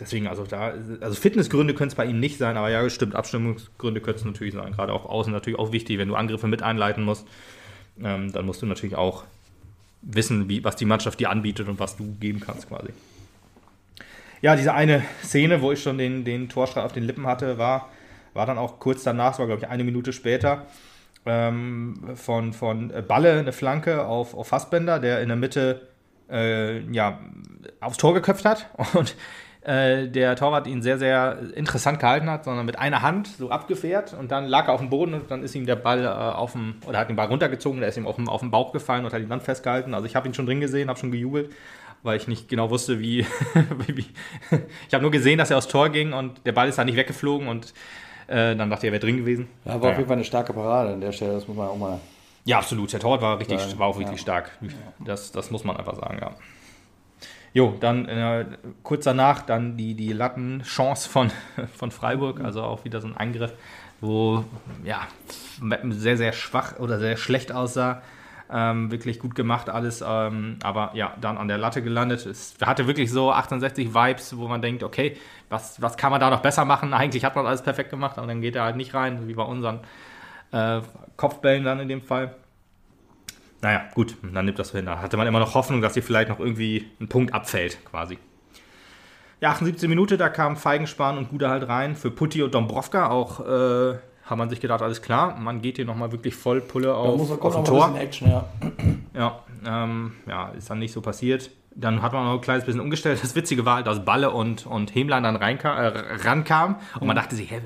Deswegen, also da, also Fitnessgründe können es bei ihm nicht sein, aber ja, stimmt, Abstimmungsgründe können es natürlich sein. Gerade auch außen natürlich auch wichtig, wenn du Angriffe mit einleiten musst, ähm, dann musst du natürlich auch wissen, wie, was die Mannschaft dir anbietet und was du geben kannst quasi. Ja, diese eine Szene, wo ich schon den, den Torstrahl auf den Lippen hatte, war, war dann auch kurz danach, es war glaube ich eine Minute später, ähm, von, von Balle eine Flanke auf, auf Fassbender, der in der Mitte äh, ja, aufs Tor geköpft hat und äh, der Torwart ihn sehr, sehr interessant gehalten hat, sondern mit einer Hand so abgefährt und dann lag er auf dem Boden und dann ist ihm der Ball äh, auf dem, oder hat den Ball runtergezogen, der ist ihm auf dem, auf dem Bauch gefallen und hat ihn dann festgehalten. Also ich habe ihn schon drin gesehen, habe schon gejubelt, weil ich nicht genau wusste, wie. wie, ich habe nur gesehen, dass er aufs Tor ging und der Ball ist dann nicht weggeflogen und äh, dann dachte ich, er wäre drin gewesen. Ja, war auf jeden Fall eine starke Parade an der Stelle, das muss man auch mal. Ja, absolut. Der Torwart war, richtig, Sagen, war auch wirklich ja. stark. Das, das muss man einfach sagen, ja. Jo, dann äh, kurz danach dann die, die Lattenchance von, von Freiburg, also auch wieder so ein Angriff, wo ja sehr, sehr schwach oder sehr schlecht aussah. Ähm, wirklich gut gemacht alles, ähm, aber ja, dann an der Latte gelandet. Es hatte wirklich so 68 Vibes, wo man denkt, okay, was, was kann man da noch besser machen? Eigentlich hat man alles perfekt gemacht, aber dann geht er halt nicht rein, wie bei unseren äh, Kopfbällen dann in dem Fall. Naja, gut, dann nimmt das so hin. Da hatte man immer noch Hoffnung, dass hier vielleicht noch irgendwie ein Punkt abfällt, quasi. Ja, 78 Minute, da kamen Feigenspan und Guda halt rein. Für Putti und Dombrovka auch, äh, hat man sich gedacht, alles klar, man geht hier nochmal wirklich voll Pulle Da auf, muss auf kommen, ein Tor. ein Action, ja. Ja, ähm, ja, ist dann nicht so passiert. Dann hat man noch ein kleines bisschen umgestellt. Das Witzige war, halt, dass Balle und, und Hemlein dann reinkam, äh, rankamen und man dachte sich, hä,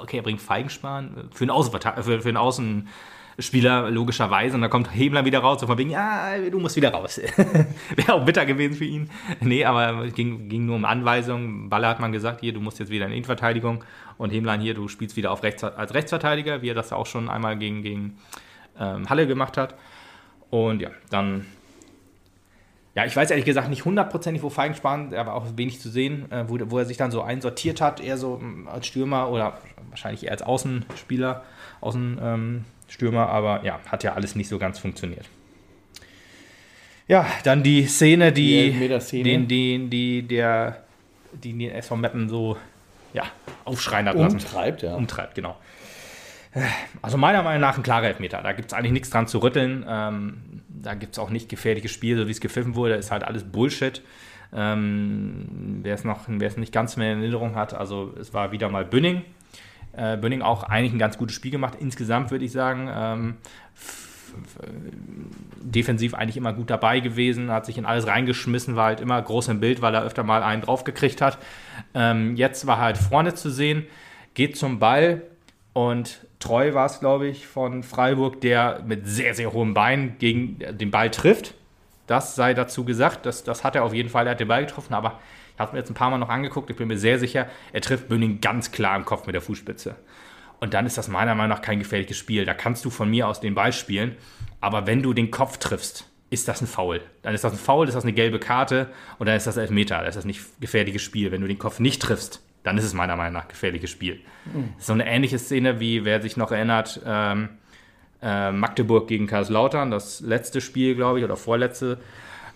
okay, er bringt Feigenspan für einen, Außenverta- für, für einen Außenspieler logischerweise und dann kommt Hemlein wieder raus und von wegen, ja, du musst wieder raus. Wäre auch bitter gewesen für ihn. Nee, aber es ging, ging nur um Anweisungen. Balle hat man gesagt, hier, du musst jetzt wieder in Innenverteidigung und Hemlein hier, du spielst wieder auf rechts, als Rechtsverteidiger, wie er das auch schon einmal gegen, gegen ähm, Halle gemacht hat. Und ja, dann. Ja, ich weiß ehrlich gesagt nicht hundertprozentig, wo Feigenspan, er war auch wenig zu sehen, äh, wo, wo er sich dann so einsortiert hat, eher so mm, als Stürmer oder wahrscheinlich eher als Außenspieler, Außenstürmer, ähm, Stürmer, aber ja, hat ja alles nicht so ganz funktioniert. Ja, dann die Szene, Die die, den, den, die der, die den SV Meppen so ja, aufschreien hat lassen Umtreibt, ja. umtreibt, genau. Also meiner Meinung nach ein klarer Elfmeter. Da gibt es eigentlich nichts dran zu rütteln. Ähm, da gibt es auch nicht gefährliches Spiel, so wie es gepfiffen wurde. Ist halt alles Bullshit. Ähm, wer es noch, wer es nicht ganz mehr in Erinnerung hat, also es war wieder mal Bünning. Äh, Bünning auch eigentlich ein ganz gutes Spiel gemacht. Insgesamt würde ich sagen. Ähm, defensiv eigentlich immer gut dabei gewesen, hat sich in alles reingeschmissen, war halt immer groß im Bild, weil er öfter mal einen draufgekriegt hat. Ähm, jetzt war halt vorne zu sehen, geht zum Ball und treu war es, glaube ich, von Freiburg, der mit sehr, sehr hohem Bein gegen den Ball trifft. Das sei dazu gesagt, das, das hat er auf jeden Fall, er hat den Ball getroffen, aber habe mir jetzt ein paar Mal noch angeguckt, ich bin mir sehr sicher, er trifft Bünning ganz klar im Kopf mit der Fußspitze. Und dann ist das meiner Meinung nach kein gefährliches Spiel. Da kannst du von mir aus den Ball spielen, aber wenn du den Kopf triffst, ist das ein Foul. Dann ist das ein Foul, ist das eine gelbe Karte und dann ist das Elfmeter. Dann ist das nicht gefährliches Spiel. Wenn du den Kopf nicht triffst, dann ist es meiner Meinung nach gefährliches Spiel. Mhm. So eine ähnliche Szene, wie wer sich noch erinnert, ähm, äh, Magdeburg gegen Karlslautern, das letzte Spiel, glaube ich, oder vorletzte.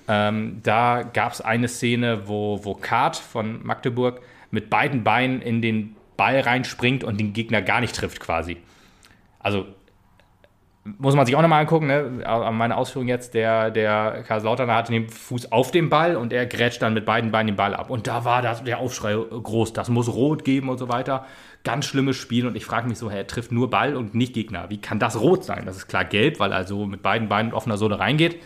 Ähm, da gab es eine Szene, wo, wo Kart von Magdeburg mit beiden Beinen in den Ball reinspringt und den Gegner gar nicht trifft, quasi. Also muss man sich auch nochmal angucken, ne? meine Ausführung jetzt, der, der Kaiserslautern hatte den Fuß auf dem Ball und er grätscht dann mit beiden Beinen den Ball ab. Und da war das, der Aufschrei groß, das muss rot geben und so weiter. Ganz schlimmes Spiel und ich frage mich so, er trifft nur Ball und nicht Gegner. Wie kann das rot sein? Das ist klar gelb, weil er so mit beiden Beinen offener Sohle reingeht.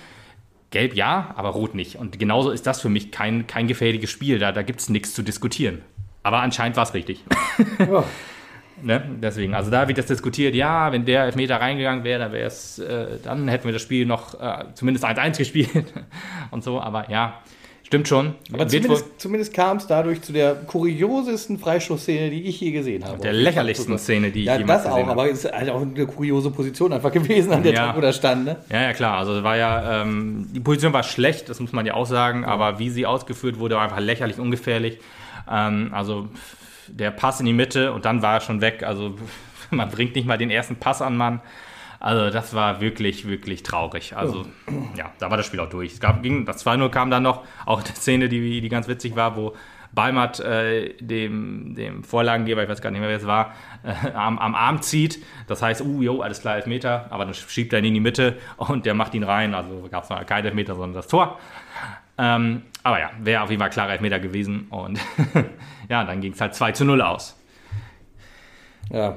Gelb ja, aber rot nicht. Und genauso ist das für mich kein, kein gefährliches Spiel. Da, da gibt es nichts zu diskutieren. Aber anscheinend war es richtig. Ja. Ne? Deswegen, also da wird das diskutiert, ja, wenn der Elfmeter reingegangen wäre, dann, äh, dann hätten wir das Spiel noch äh, zumindest 1-1 gespielt und so, aber ja, stimmt schon. Aber zumindest, zumindest kam es dadurch zu der kuriosesten Freistoßszene, die ich je gesehen habe. Der lächerlichsten Szene, die ich ja, jemals das auch, aber es ist halt auch eine kuriose Position einfach gewesen, an der ja. Tag, wo stand. Ne? Ja, ja, klar, also war ja, ähm, die Position war schlecht, das muss man ja auch sagen, ja. aber wie sie ausgeführt wurde, war einfach lächerlich ungefährlich. Ähm, also der Pass in die Mitte und dann war er schon weg. Also man bringt nicht mal den ersten Pass an Mann. Also das war wirklich, wirklich traurig. Also ja, da war das Spiel auch durch. Es gab, ging, das 2-0 kam dann noch, auch eine Szene, die, die ganz witzig war, wo Balmert äh, dem, dem Vorlagengeber, ich weiß gar nicht mehr, wer es war, äh, am, am Arm zieht. Das heißt, uh, jo, alles klar, Elfmeter. Aber dann schiebt er ihn in die Mitte und der macht ihn rein. Also gab es kein Elfmeter, sondern das Tor. Ähm, aber ja, wäre auf jeden Fall klarer Elfmeter gewesen. Und ja, dann ging es halt 2 zu 0 aus. Ja.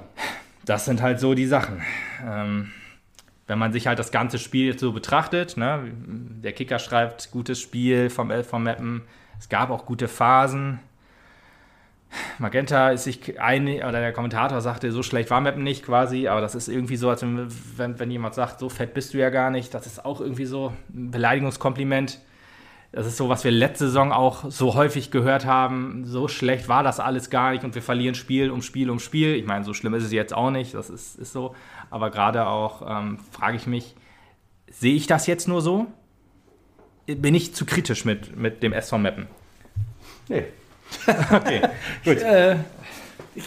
Das sind halt so die Sachen. Ähm, wenn man sich halt das ganze Spiel so betrachtet, ne, der Kicker schreibt gutes Spiel vom Elf vom Mappen. Es gab auch gute Phasen. Magenta ist sich einig, oder der Kommentator sagte, so schlecht war Mappen nicht quasi, aber das ist irgendwie so, als wenn, wenn jemand sagt, so fett bist du ja gar nicht, das ist auch irgendwie so ein Beleidigungskompliment. Das ist so, was wir letzte Saison auch so häufig gehört haben. So schlecht war das alles gar nicht und wir verlieren Spiel um Spiel um Spiel. Ich meine, so schlimm ist es jetzt auch nicht, das ist, ist so. Aber gerade auch ähm, frage ich mich, sehe ich das jetzt nur so? Bin ich zu kritisch mit, mit dem SV Meppen? Nee. okay, gut. Ich, äh, ich,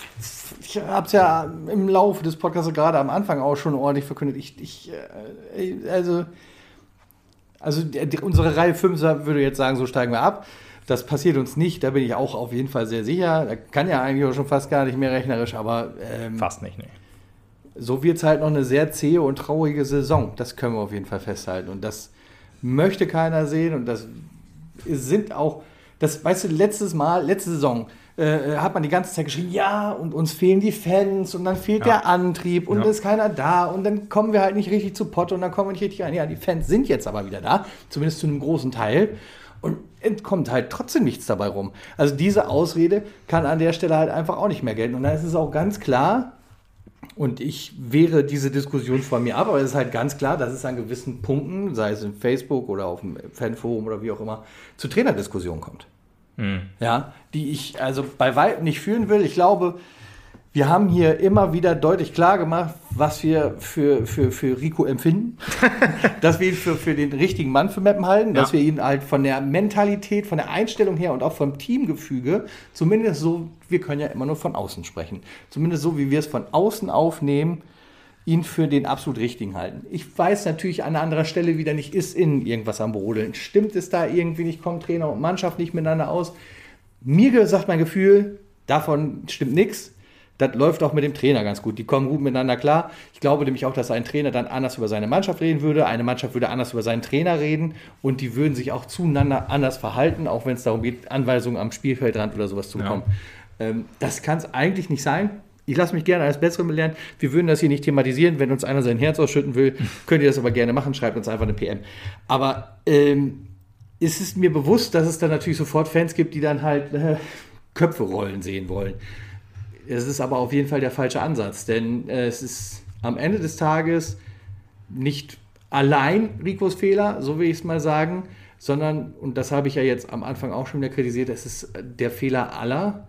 ich habe es ja im Laufe des Podcasts gerade am Anfang auch schon ordentlich verkündet. Ich, ich äh, also also die, unsere Reihe 5 würde jetzt sagen, so steigen wir ab. Das passiert uns nicht, da bin ich auch auf jeden Fall sehr sicher. Da kann ja eigentlich auch schon fast gar nicht mehr rechnerisch, aber. Ähm, fast nicht, ne. So wird es halt noch eine sehr zähe und traurige Saison. Das können wir auf jeden Fall festhalten. Und das möchte keiner sehen. Und das sind auch, das, weißt du, letztes Mal, letzte Saison, äh, hat man die ganze Zeit geschrieben, ja, und uns fehlen die Fans und dann fehlt ja. der Antrieb und ja. ist keiner da und dann kommen wir halt nicht richtig zu Potte und dann kommen wir nicht richtig rein. Ja, die Fans sind jetzt aber wieder da, zumindest zu einem großen Teil. Und es kommt halt trotzdem nichts dabei rum. Also diese Ausrede kann an der Stelle halt einfach auch nicht mehr gelten. Und da ist es auch ganz klar, und ich wehre diese Diskussion von mir ab, aber es ist halt ganz klar, dass es an gewissen Punkten, sei es in Facebook oder auf dem Fanforum oder wie auch immer, zu Trainerdiskussionen kommt. Mhm. Ja, die ich also bei weitem nicht führen will. Ich glaube, wir haben hier immer wieder deutlich klar gemacht, was wir für, für, für Rico empfinden, dass wir ihn für, für den richtigen Mann für Mappen halten, ja. dass wir ihn halt von der Mentalität, von der Einstellung her und auch vom Teamgefüge, zumindest so, wir können ja immer nur von außen sprechen, zumindest so, wie wir es von außen aufnehmen, ihn für den absolut richtigen halten. Ich weiß natürlich an anderer Stelle wieder nicht, ist in irgendwas am Brodeln. Stimmt es da irgendwie nicht, kommen Trainer und Mannschaft nicht miteinander aus? Mir sagt mein Gefühl, davon stimmt nichts. Das läuft auch mit dem Trainer ganz gut. Die kommen gut miteinander klar. Ich glaube nämlich auch, dass ein Trainer dann anders über seine Mannschaft reden würde. Eine Mannschaft würde anders über seinen Trainer reden. Und die würden sich auch zueinander anders verhalten, auch wenn es darum geht, Anweisungen am Spielfeldrand oder sowas zu bekommen. Ja. Ähm, das kann es eigentlich nicht sein ich lasse mich gerne als Besseren belehren. Wir würden das hier nicht thematisieren. Wenn uns einer sein Herz ausschütten will, könnt ihr das aber gerne machen. Schreibt uns einfach eine PM. Aber ähm, ist es mir bewusst, dass es dann natürlich sofort Fans gibt, die dann halt äh, Köpfe rollen sehen wollen. Es ist aber auf jeden Fall der falsche Ansatz, denn äh, es ist am Ende des Tages nicht allein Ricos Fehler, so will ich es mal sagen, sondern, und das habe ich ja jetzt am Anfang auch schon wieder kritisiert, es ist der Fehler aller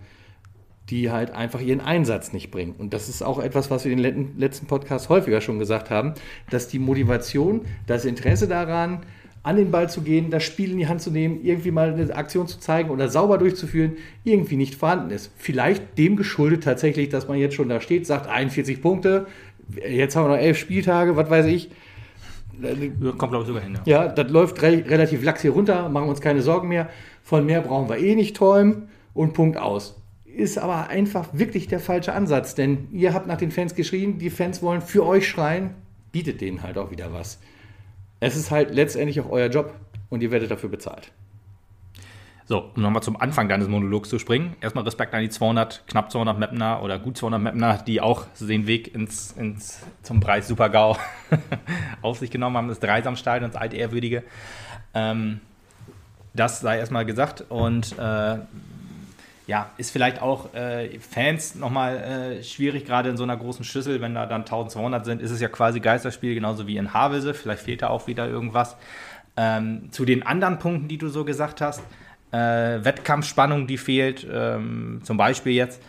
die halt einfach ihren Einsatz nicht bringen. Und das ist auch etwas, was wir in den letzten Podcasts häufiger schon gesagt haben, dass die Motivation, das Interesse daran, an den Ball zu gehen, das Spiel in die Hand zu nehmen, irgendwie mal eine Aktion zu zeigen oder sauber durchzuführen, irgendwie nicht vorhanden ist. Vielleicht dem geschuldet tatsächlich, dass man jetzt schon da steht, sagt 41 Punkte, jetzt haben wir noch elf Spieltage, was weiß ich. Kommt, glaube ich, sogar hin. Ja, ja das läuft re relativ lax hier runter, machen uns keine Sorgen mehr. Von mehr brauchen wir eh nicht träumen und Punkt aus. Ist aber einfach wirklich der falsche Ansatz, denn ihr habt nach den Fans geschrien, die Fans wollen für euch schreien, bietet denen halt auch wieder was. Es ist halt letztendlich auch euer Job und ihr werdet dafür bezahlt. So, um nochmal zum Anfang deines Monologs zu springen. Erstmal Respekt an die 200, knapp 200 Mapner oder gut 200 Mapner, die auch den Weg ins, ins, zum Preis Super-GAU auf sich genommen haben, das Dreisamstadion, das altehrwürdige. Ähm, das sei erstmal gesagt und äh, ja, ist vielleicht auch äh, Fans nochmal äh, schwierig, gerade in so einer großen Schüssel, wenn da dann 1200 sind, ist es ja quasi Geisterspiel, genauso wie in Havelse. Vielleicht fehlt da auch wieder irgendwas. Ähm, zu den anderen Punkten, die du so gesagt hast, äh, Wettkampfspannung, die fehlt, ähm, zum Beispiel jetzt.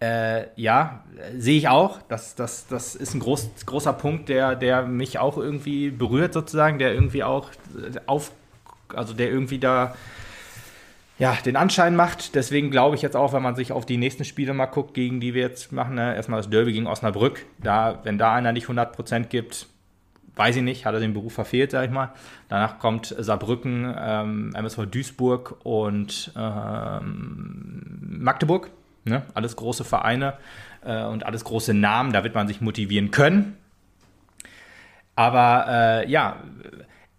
Äh, ja, sehe ich auch. Das, das, das ist ein groß, großer Punkt, der, der mich auch irgendwie berührt, sozusagen, der irgendwie auch auf, also der irgendwie da ja, den Anschein macht. Deswegen glaube ich jetzt auch, wenn man sich auf die nächsten Spiele mal guckt, gegen die wir jetzt machen, ne? erstmal das Derby gegen Osnabrück, da, wenn da einer nicht 100% gibt, weiß ich nicht, hat er den Beruf verfehlt, sag ich mal. Danach kommt Saarbrücken, ähm, MSV Duisburg und ähm, Magdeburg. Ne? Alles große Vereine äh, und alles große Namen, da wird man sich motivieren können. Aber äh, ja,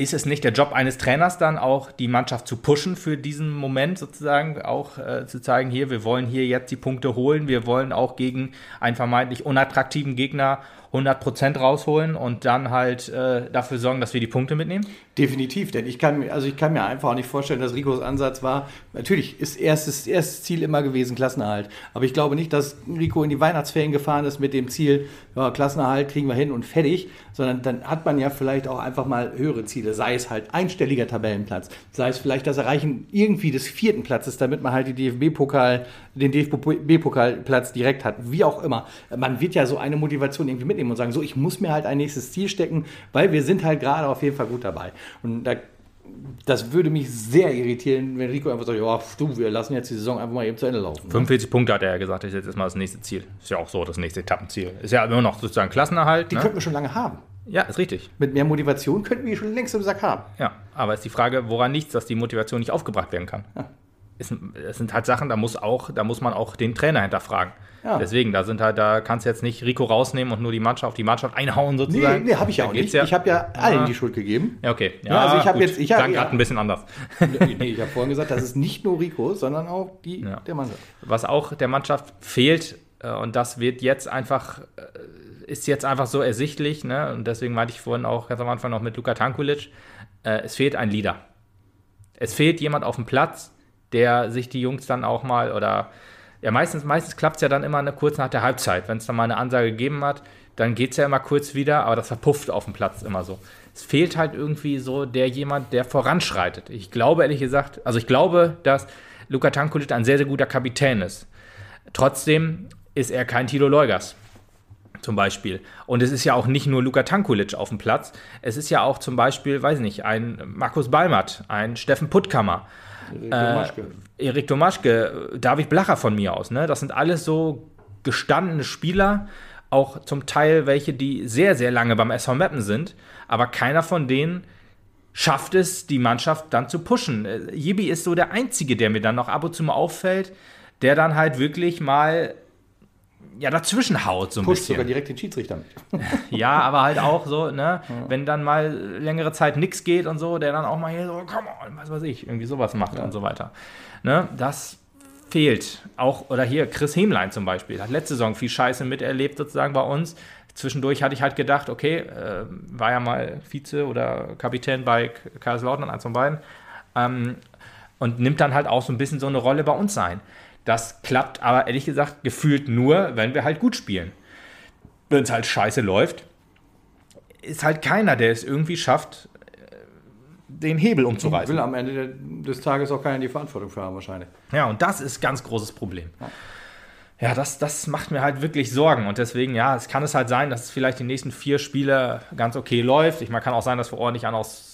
ist es nicht der Job eines Trainers dann auch, die Mannschaft zu pushen für diesen Moment sozusagen, auch äh, zu zeigen, hier, wir wollen hier jetzt die Punkte holen, wir wollen auch gegen einen vermeintlich unattraktiven Gegner 100% rausholen und dann halt äh, dafür sorgen, dass wir die Punkte mitnehmen? Definitiv, denn ich kann, also ich kann mir einfach auch nicht vorstellen, dass Ricos Ansatz war, natürlich ist erstes, erstes Ziel immer gewesen Klassenerhalt, aber ich glaube nicht, dass Rico in die Weihnachtsferien gefahren ist mit dem Ziel, ja, Klassenerhalt kriegen wir hin und fertig, sondern dann hat man ja vielleicht auch einfach mal höhere Ziele, sei es halt einstelliger Tabellenplatz, sei es vielleicht das Erreichen irgendwie des vierten Platzes, damit man halt die DFB-Pokal, den DFB-Pokalplatz direkt hat, wie auch immer. Man wird ja so eine Motivation irgendwie mitnehmen und sagen, so, ich muss mir halt ein nächstes Ziel stecken, weil wir sind halt gerade auf jeden Fall gut dabei. Und da das würde mich sehr irritieren, wenn Rico einfach sagt, ja, du, wir lassen jetzt die Saison einfach mal eben zu Ende laufen. 45 ne? Punkte hat er ja gesagt, ist jetzt erstmal das nächste Ziel. Ist ja auch so das nächste Etappenziel. Ist ja immer noch sozusagen Klassenerhalt. Die ne? könnten wir schon lange haben. Ja, ist richtig. Mit mehr Motivation könnten wir schon längst im Sack haben. Ja, aber ist die Frage, woran nichts, dass die Motivation nicht aufgebracht werden kann. Ja. Es, es sind halt Sachen, da muss, auch, da muss man auch den Trainer hinterfragen. Ja. Deswegen, da sind halt, da kannst du jetzt nicht Rico rausnehmen und nur die Mannschaft auf die Mannschaft einhauen sozusagen. Nee, nee habe ich ja auch nicht. Ja. Ich habe ja allen ah. die Schuld gegeben. Ja, okay. Ja, also ich habe jetzt, ich habe gerade ein bisschen anders. nee, ich habe vorhin gesagt, das ist nicht nur Rico, sondern auch die ja. der Mannschaft. Was auch der Mannschaft fehlt äh, und das wird jetzt einfach äh, ist jetzt einfach so ersichtlich, ne? Und deswegen meinte ich vorhin auch ganz am Anfang noch mit Luka Tankulic, äh, es fehlt ein Leader. Es fehlt jemand auf dem Platz, der sich die Jungs dann auch mal oder ja, meistens, meistens klappt es ja dann immer eine, kurz nach der Halbzeit. Wenn es dann mal eine Ansage gegeben hat, dann geht es ja immer kurz wieder, aber das verpufft auf dem Platz immer so. Es fehlt halt irgendwie so der jemand, der voranschreitet. Ich glaube ehrlich gesagt, also ich glaube, dass Luka Tankulic ein sehr, sehr guter Kapitän ist. Trotzdem ist er kein Tilo Leugas zum Beispiel. Und es ist ja auch nicht nur Luka Tankulic auf dem Platz. Es ist ja auch zum Beispiel, weiß nicht, ein Markus Balmert, ein Steffen Puttkammer, Erik Domaschke. Äh, Erik Domaschke, David Blacher von mir aus. Ne? Das sind alles so gestandene Spieler, auch zum Teil welche, die sehr, sehr lange beim SV Meppen sind, aber keiner von denen schafft es, die Mannschaft dann zu pushen. Äh, Jibi ist so der Einzige, der mir dann noch ab und zu mal auffällt, der dann halt wirklich mal ja, dazwischen haut so ein Pusht bisschen. sogar direkt den Schiedsrichter mit. ja, aber halt auch so, ne, ja. wenn dann mal längere Zeit nichts geht und so, der dann auch mal hier so, komm on, was weiß ich, irgendwie sowas macht ja. und so weiter. Ne, das fehlt. Auch, oder hier, Chris Hemlein zum Beispiel, hat letzte Saison viel Scheiße miterlebt sozusagen bei uns. Zwischendurch hatte ich halt gedacht, okay, äh, war ja mal Vize oder Kapitän bei Kaiserslautern, eins von beiden. Ähm, und nimmt dann halt auch so ein bisschen so eine Rolle bei uns ein. Das klappt aber ehrlich gesagt gefühlt nur, wenn wir halt gut spielen. Wenn es halt scheiße läuft, ist halt keiner, der es irgendwie schafft, äh, den Hebel umzureißen. Will am Ende des Tages auch keiner die Verantwortung für haben, wahrscheinlich. Ja, und das ist ein ganz großes Problem. Ja. Ja, das, das macht mir halt wirklich Sorgen. Und deswegen, ja, es kann es halt sein, dass es vielleicht die nächsten vier Spiele ganz okay läuft. Ich meine, kann auch sein, dass wir ordentlich an aus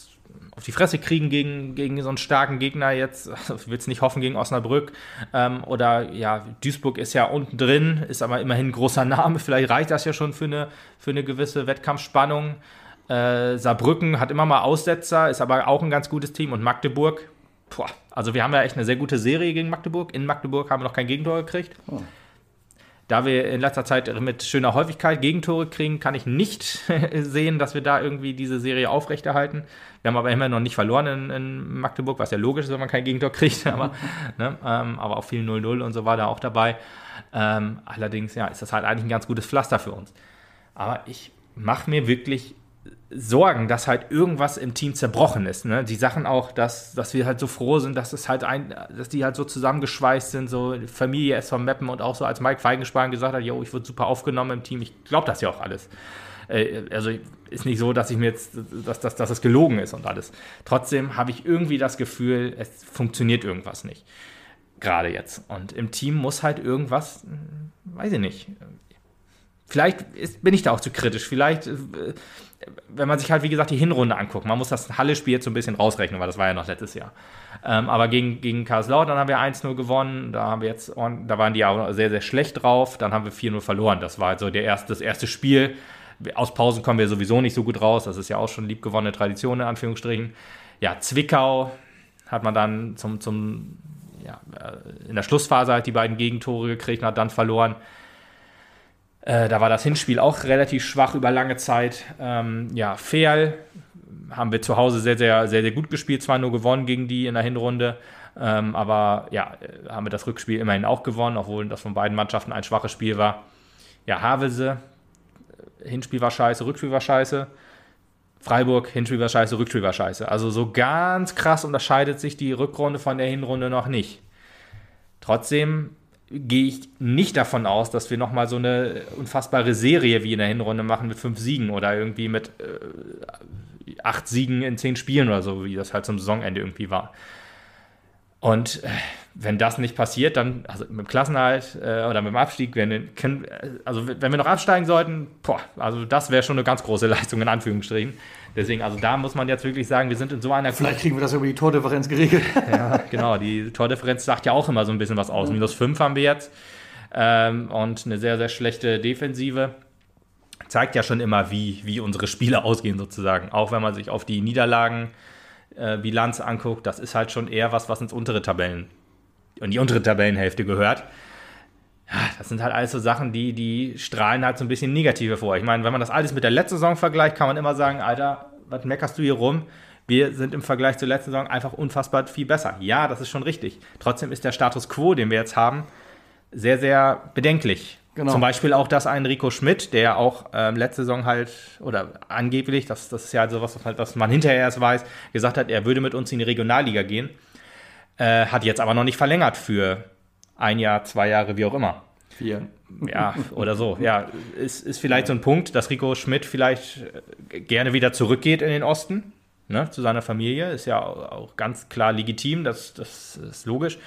auf die Fresse kriegen gegen, gegen so einen starken Gegner jetzt. Also, ich will es nicht hoffen gegen Osnabrück. Ähm, oder ja, Duisburg ist ja unten drin, ist aber immerhin ein großer Name. Vielleicht reicht das ja schon für eine, für eine gewisse Wettkampfspannung. Äh, Saarbrücken hat immer mal Aussetzer, ist aber auch ein ganz gutes Team. Und Magdeburg, boah, also wir haben ja echt eine sehr gute Serie gegen Magdeburg. In Magdeburg haben wir noch kein Gegentor gekriegt. Oh. Da wir in letzter Zeit mit schöner Häufigkeit Gegentore kriegen, kann ich nicht sehen, dass wir da irgendwie diese Serie aufrechterhalten. Wir haben aber immer noch nicht verloren in, in Magdeburg, was ja logisch ist, wenn man kein Gegentor kriegt. Aber, ne, ähm, aber auch viel 0-0 und so war da auch dabei. Ähm, allerdings ja, ist das halt eigentlich ein ganz gutes Pflaster für uns. Aber ich mache mir wirklich Sorgen, dass halt irgendwas im Team zerbrochen ist. Ne? Die Sachen auch, dass, dass wir halt so froh sind, dass es halt ein, dass die halt so zusammengeschweißt sind, so Familie SV Meppen und auch so als Mike Feigenspahn gesagt hat, yo, ich wurde super aufgenommen im Team. Ich glaube das ja auch alles. Äh, also ist nicht so, dass ich mir jetzt, dass, dass, dass es gelogen ist und alles. Trotzdem habe ich irgendwie das Gefühl, es funktioniert irgendwas nicht. Gerade jetzt. Und im Team muss halt irgendwas, hm, weiß ich nicht. Vielleicht ist, bin ich da auch zu kritisch. Vielleicht äh, wenn man sich halt, wie gesagt, die Hinrunde anguckt, man muss das Halle-Spiel jetzt so ein bisschen rausrechnen, weil das war ja noch letztes Jahr. Ähm, aber gegen, gegen Karlslautern haben wir 1-0 gewonnen, da haben wir jetzt, da waren die auch sehr, sehr schlecht drauf, dann haben wir 4-0 verloren. Das war halt so der erste, das erste Spiel. Aus Pausen kommen wir sowieso nicht so gut raus, das ist ja auch schon liebgewonnene Tradition, in Anführungsstrichen. Ja, Zwickau hat man dann zum, zum ja, äh, in der Schlussphase halt die beiden Gegentore gekriegt und hat dann verloren. Äh, da war das Hinspiel auch relativ schwach über lange Zeit. Ähm, ja, Fehl haben wir zu Hause sehr, sehr, sehr, sehr gut gespielt, zwar nur gewonnen gegen die in der Hinrunde, ähm, aber ja, äh, haben wir das Rückspiel immerhin auch gewonnen, obwohl das von beiden Mannschaften ein schwaches Spiel war. Ja, Havelse, Hinspiel war scheiße, Rückspiel war scheiße. Freiburg, Hinspiel war scheiße, Rückspiel war scheiße. Also so ganz krass unterscheidet sich die Rückrunde von der Hinrunde noch nicht. Trotzdem gehe ich nicht davon aus, dass wir nochmal so eine unfassbare Serie wie in der Hinrunde machen mit fünf Siegen oder irgendwie mit äh, acht Siegen in zehn Spielen oder so, wie das halt zum Saisonende irgendwie war. Und äh, wenn das nicht passiert, dann, also mit dem Klassenhalt äh, oder mit dem Abstieg, wenn, können, also wenn wir noch absteigen sollten, boah, also das wäre schon eine ganz große Leistung in Anführungsstrichen. Deswegen, also da muss man jetzt wirklich sagen, wir sind in so einer. Vielleicht kriegen wir das über die Tordifferenz geregelt. ja, genau. Die Tordifferenz sagt ja auch immer so ein bisschen was aus. Minus 5 haben wir jetzt. Ähm, und eine sehr, sehr schlechte Defensive. Zeigt ja schon immer, wie, wie unsere Spiele ausgehen, sozusagen. Auch wenn man sich auf die Niederlagenbilanz äh, anguckt, das ist halt schon eher was, was ins untere Tabellen und die untere Tabellenhälfte gehört ja, das sind halt alles so Sachen, die, die strahlen halt so ein bisschen negativ vor. Ich meine, wenn man das alles mit der letzten Saison vergleicht, kann man immer sagen, Alter, was meckerst du hier rum? Wir sind im Vergleich zur letzten Saison einfach unfassbar viel besser. Ja, das ist schon richtig. Trotzdem ist der Status quo, den wir jetzt haben, sehr, sehr bedenklich. Genau. Zum Beispiel auch, dass ein Rico Schmidt, der auch ähm, letzte Saison halt, oder angeblich, das, das ist ja halt sowas, was, halt, was man hinterher erst weiß, gesagt hat, er würde mit uns in die Regionalliga gehen, äh, hat jetzt aber noch nicht verlängert für ein Jahr, zwei Jahre, wie auch immer. Vier. Ja, oder so. Ja, ist, ist vielleicht so ein Punkt, dass Rico Schmidt vielleicht äh, gerne wieder zurückgeht in den Osten, ne, zu seiner Familie. Ist ja auch ganz klar legitim, das, das ist logisch.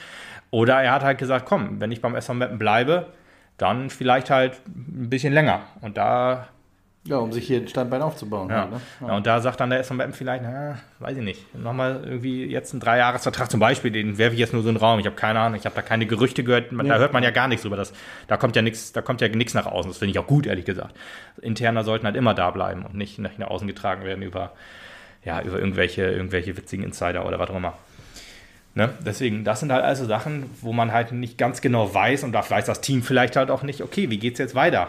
Oder er hat halt gesagt, komm, wenn ich beim SV Meppen bleibe, dann vielleicht halt ein bisschen länger. Und da ja, um sich hier ein Standbein aufzubauen. Ja. Halt, ne? ja. ja. und da sagt dann der SMM vielleicht, na, weiß ich nicht, nochmal irgendwie jetzt einen Dreijahresvertrag zum Beispiel, den werfe ich jetzt nur so in den Raum. Ich habe keine Ahnung, ich habe da keine Gerüchte gehört, ja. da hört man ja gar nichts drüber. Das, da kommt ja nichts, da kommt ja nichts nach außen. Das finde ich auch gut, ehrlich gesagt. Interner sollten halt immer da bleiben und nicht nach außen getragen werden über, ja, über irgendwelche, irgendwelche witzigen Insider oder was auch immer. Ne? Deswegen, das sind halt also Sachen, wo man halt nicht ganz genau weiß und da weiß das Team vielleicht halt auch nicht, okay, wie geht es jetzt weiter?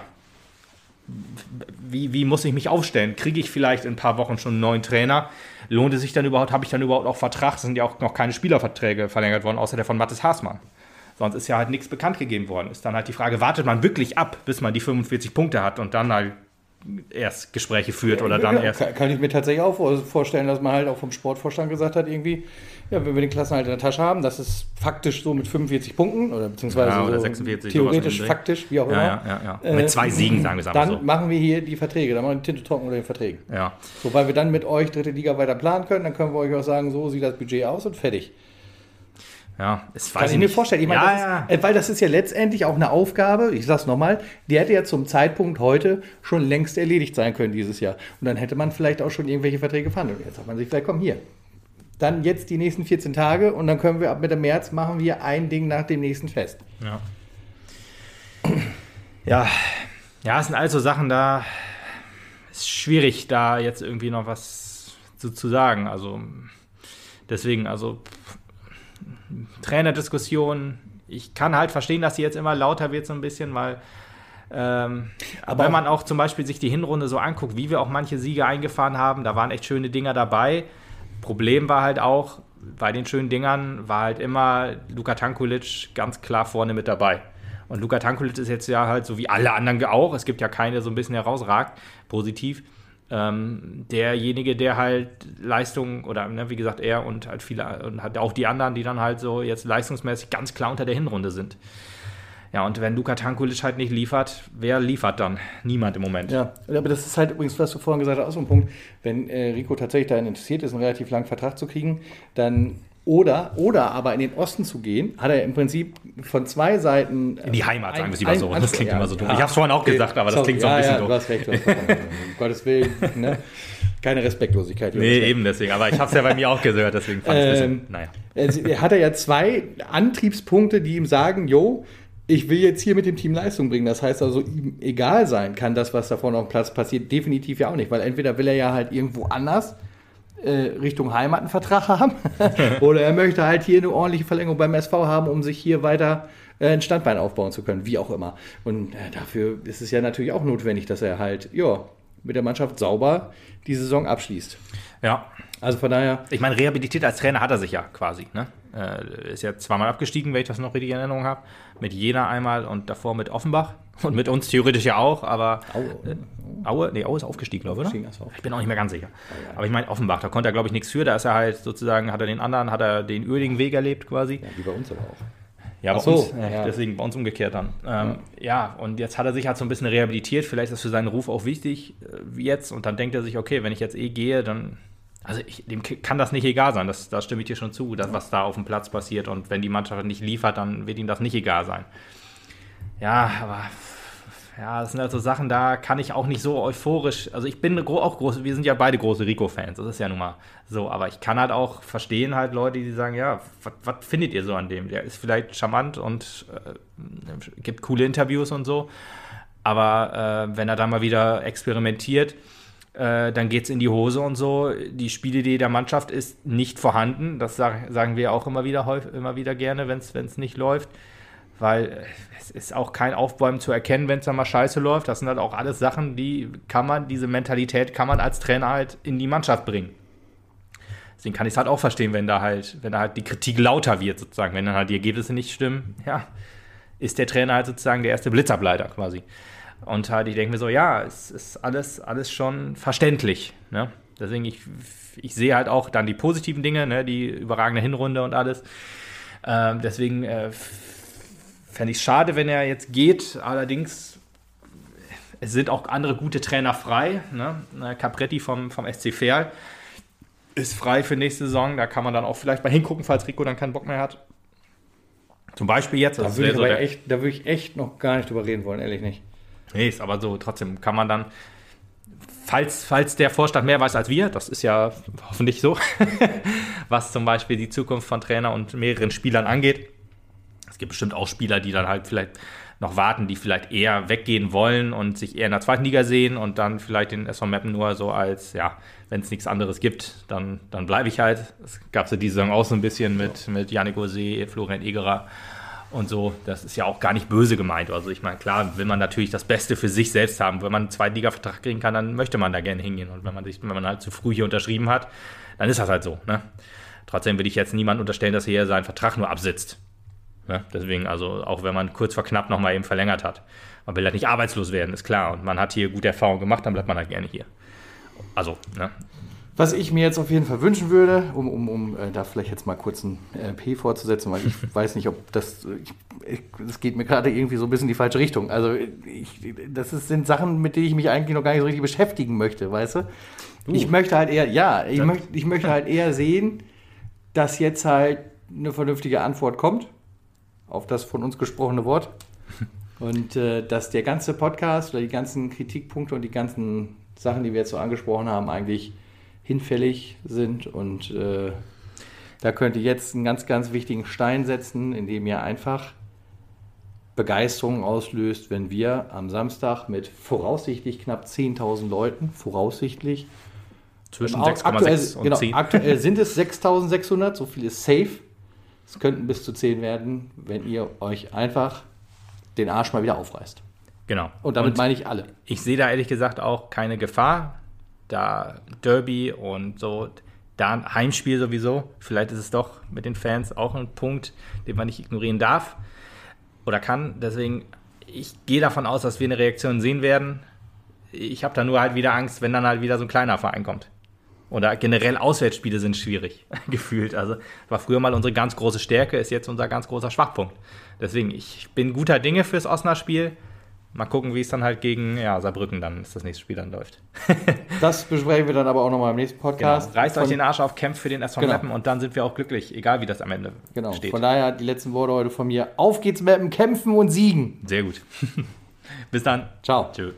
wie, wie muss ich mich aufstellen? Kriege ich vielleicht in ein paar Wochen schon einen neuen Trainer? Lohnt es sich dann überhaupt, habe ich dann überhaupt auch Vertrag? Es sind ja auch noch keine Spielerverträge verlängert worden, außer der von Mathis Haasmann. Sonst ist ja halt nichts bekannt gegeben worden. Ist dann halt die Frage, wartet man wirklich ab, bis man die 45 Punkte hat und dann halt erst Gespräche führt oder dann erst. Kann, kann ich mir tatsächlich auch vorstellen, dass man halt auch vom Sportvorstand gesagt hat, irgendwie, ja, wenn wir den Klassenhalt in der Tasche haben, das ist faktisch so mit 45 Punkten oder beziehungsweise ja, oder so 46, theoretisch, faktisch, wie auch immer. Ja, ja, ja, Mit zwei Siegen, sagen wir es Dann so. machen wir hier die Verträge, dann machen wir die Tinte trocken unter den Verträgen. Ja. So, weil wir dann mit euch dritte Liga weiter planen können, dann können wir euch auch sagen, so sieht das Budget aus und fertig. Ja, es Kann ich mir vorstellen. Ich meine, ja, das. Ist, äh, weil das ist ja letztendlich auch eine Aufgabe, ich sag's nochmal, die hätte ja zum Zeitpunkt heute schon längst erledigt sein können dieses Jahr. Und dann hätte man vielleicht auch schon irgendwelche Verträge verhandelt. Und jetzt sagt man sich, vielleicht komm hier. Dann jetzt die nächsten 14 Tage und dann können wir ab Mitte März machen wir ein Ding nach dem nächsten fest. Ja. Ja, ja, es sind also Sachen, da ist schwierig, da jetzt irgendwie noch was zu, zu sagen. Also deswegen, also Trainerdiskussion, ich kann halt verstehen, dass sie jetzt immer lauter wird so ein bisschen, weil ähm, Aber- wenn man auch zum Beispiel sich die Hinrunde so anguckt, wie wir auch manche Siege eingefahren haben, da waren echt schöne Dinger dabei. Problem war halt auch, bei den schönen Dingern war halt immer Luka Tankulic ganz klar vorne mit dabei. Und Luka Tankulic ist jetzt ja halt so wie alle anderen auch, es gibt ja keine, der so ein bisschen herausragt, positiv. Ähm, derjenige, der halt Leistung oder ne, wie gesagt er und halt viele und halt auch die anderen, die dann halt so jetzt leistungsmäßig ganz klar unter der Hinrunde sind. Ja, und wenn Luka Tankulic halt nicht liefert, wer liefert dann? Niemand im Moment. Ja, aber das ist halt übrigens, was du vorhin gesagt hast, auch so ein Punkt. Wenn äh, Rico tatsächlich daran interessiert ist, einen relativ langen Vertrag zu kriegen, dann oder, oder aber in den Osten zu gehen, hat er im Prinzip von zwei Seiten. In die Heimat, sagen wir es lieber so. Das klingt ja, immer so dumm. ja. Ich habe es vorhin auch gesagt, aber das Sorry, klingt so ein bisschen ja, doof. Du hast recht, du hast recht. um Gottes Willen. Ne? Keine Respektlosigkeit. Nee, Jungs. eben deswegen. Aber ich habe es ja bei mir auch gehört, deswegen fand ich es ein Ähm, bisschen, naja. Also, er hat er ja zwei Antriebspunkte, die ihm sagen, jo, ich will jetzt hier mit dem Team Leistung bringen. Das heißt also, ihm egal sein kann das, was da vorne auf dem Platz passiert, definitiv ja auch nicht. Weil entweder will er ja halt irgendwo anders äh, Richtung Heimat einen Vertrag haben oder er möchte halt hier eine ordentliche Verlängerung beim SV haben, um sich hier weiter äh, ein Standbein aufbauen zu können, wie auch immer. Und äh, dafür ist es ja natürlich auch notwendig, dass er halt, ja, mit der Mannschaft sauber die Saison abschließt. Ja. Also von daher, Ich meine, rehabilitiert als Trainer hat er sich ja quasi. Ne? Äh, ist ja zweimal abgestiegen, wenn ich das noch richtig in Erinnerung habe. Mit Jena einmal und davor mit Offenbach. Und mit uns theoretisch ja auch, aber. Aue. Äh, Aue? Nee, Aue ist aufgestiegen, glaube ich, so. Ich bin auch nicht mehr ganz sicher. Aber ich meine, Offenbach, da konnte er, glaube ich, nichts für. Da ist er halt sozusagen, hat er den anderen, hat er den öligen Weg erlebt quasi. ja, wie bei uns aber auch. Ja, bei so, uns, äh, ja. deswegen bei uns umgekehrt dann. Ähm, ja. und jetzt hat er sich halt so ein bisschen rehabilitiert. Vielleicht ist das für seinen Ruf auch wichtig, äh, wie jetzt. Und dann denkt er sich, okay, wenn ich jetzt eh gehe, dann. Also ich, dem kann das nicht egal sein. Das, da stimme ich dir schon zu, das, was da auf dem Platz passiert. Und wenn die Mannschaft nicht liefert, dann wird ihm das nicht egal sein. Ja, aber ja, das sind also Sachen, da kann ich auch nicht so euphorisch. Also ich bin auch groß, wir sind ja beide große Rico-Fans, das ist ja nun mal so. Aber ich kann halt auch verstehen halt Leute, die sagen, ja, was- findet ihr so an dem? Der ist vielleicht charmant und äh, gibt coole Interviews und so. Aber äh, wenn er dann mal wieder experimentiert, äh, dann geht es in die Hose und so. Die Spielidee der Mannschaft ist nicht vorhanden. Das sag, sagen wir auch immer wieder, häufig, immer wieder gerne, wenn es nicht läuft. Weil äh, es ist auch kein Aufbäumen zu erkennen, wenn es dann mal scheiße läuft. Das sind halt auch alles Sachen, die kann man, diese Mentalität kann man als Trainer halt in die Mannschaft bringen. Deswegen kann ich es halt auch verstehen, wenn da halt, wenn da halt die Kritik lauter wird, sozusagen, wenn dann halt die Ergebnisse nicht stimmen, ja, ist der Trainer halt sozusagen der erste Blitzableiter quasi. Und halt, ich denke mir so, ja, es ist alles, alles schon verständlich. Ne? Deswegen, ich, ich sehe halt auch dann die positiven Dinge, ne? die überragende Hinrunde und alles. Ähm, deswegen äh, fände ich es schade, wenn er jetzt geht. Allerdings, es sind auch andere gute Trainer frei. Ne? Capretti vom, vom SC Verl ist frei für nächste Saison. Da kann man dann auch vielleicht mal hingucken, falls Rico dann keinen Bock mehr hat. Zum Beispiel jetzt. Da würde so echt, da würde ich echt noch gar nicht drüber reden wollen, ehrlich nicht. Nee, ist aber so, trotzdem kann man dann, falls, falls der Vorstand mehr weiß als wir, das ist ja hoffentlich so, was zum Beispiel die Zukunft von Trainer und mehreren Spielern angeht. Es gibt bestimmt auch Spieler, die dann halt vielleicht noch warten, die vielleicht eher weggehen wollen und sich eher in der zweiten Liga sehen und dann vielleicht den SV Meppen nur so als, ja, wenn es nichts anderes gibt, dann, dann bleibe ich halt. Das gab es ja diese Saison auch so ein bisschen mit, mit Janik Ose, Florian Egerer und so. Das ist ja auch gar nicht böse gemeint. Also ich meine, klar will man natürlich das Beste für sich selbst haben. Wenn man einen Zweitliga-Vertrag kriegen kann, dann möchte man da gerne hingehen. Und wenn man, sich, wenn man halt zu früh hier unterschrieben hat, dann ist das halt so. Ne? Trotzdem will ich jetzt niemand unterstellen, dass er hier seinen Vertrag nur absitzt. Ne? Deswegen, also auch wenn man kurz vor knapp nochmal eben verlängert hat. Man will halt nicht arbeitslos werden, ist klar. Und man hat hier gute Erfahrungen gemacht, dann bleibt man halt gerne hier. Also, ne? Was ich mir jetzt auf jeden Fall wünschen würde, um, um, um äh, da vielleicht jetzt mal kurz ein äh, P vorzusetzen, weil ich weiß nicht, ob das, ich, ich, das geht mir gerade irgendwie so ein bisschen in die falsche Richtung. Also ich, das ist, sind Sachen, mit denen ich mich eigentlich noch gar nicht so richtig beschäftigen möchte, weißt du? Ich möchte halt eher, ja, ich, möchte, ich möchte halt eher sehen, dass jetzt halt eine vernünftige Antwort kommt auf das von uns gesprochene Wort. Und äh, dass der ganze Podcast oder die ganzen Kritikpunkte und die ganzen Sachen, die wir jetzt so angesprochen haben, eigentlich hinfällig sind. Und äh, da könnt ihr jetzt einen ganz, ganz wichtigen Stein setzen, indem ihr einfach Begeisterung auslöst, wenn wir am Samstag mit voraussichtlich knapp 10.000 Leuten, voraussichtlich, Zwischen Au- 6,6 aktuell, und genau, 10. aktuell sind es 6.600, so viel ist safe. Es könnten bis zu 10 werden, wenn ihr euch einfach den Arsch mal wieder aufreißt. Genau. Und damit meine ich alle. ich sehe da ehrlich gesagt auch keine Gefahr. Da Derby und so, da ein Heimspiel sowieso. Vielleicht ist es doch mit den Fans auch ein Punkt, den man nicht ignorieren darf oder kann. Deswegen, ich gehe davon aus, dass wir eine Reaktion sehen werden. Ich habe da nur halt wieder Angst, wenn dann halt wieder so ein kleiner Verein kommt. Oder generell Auswärtsspiele sind schwierig, gefühlt. Also war früher mal unsere ganz große Stärke, ist jetzt unser ganz großer Schwachpunkt. Deswegen, ich bin guter Dinge fürs Osnabrück-Spiel. Mal gucken, wie es dann halt gegen ja, Saarbrücken dann ist das nächste Spiel dann läuft. Das besprechen wir dann aber auch nochmal im nächsten Genau. Podcast. Reißt euch Von- den Arsch auf, kämpft für den SV Genau. Meppen und dann sind wir auch glücklich, egal wie das am Ende Genau. steht. Von daher die letzten Worte heute von mir. Auf geht's dem Kämpfen und Siegen. Sehr gut. Bis dann. Ciao. Tschö.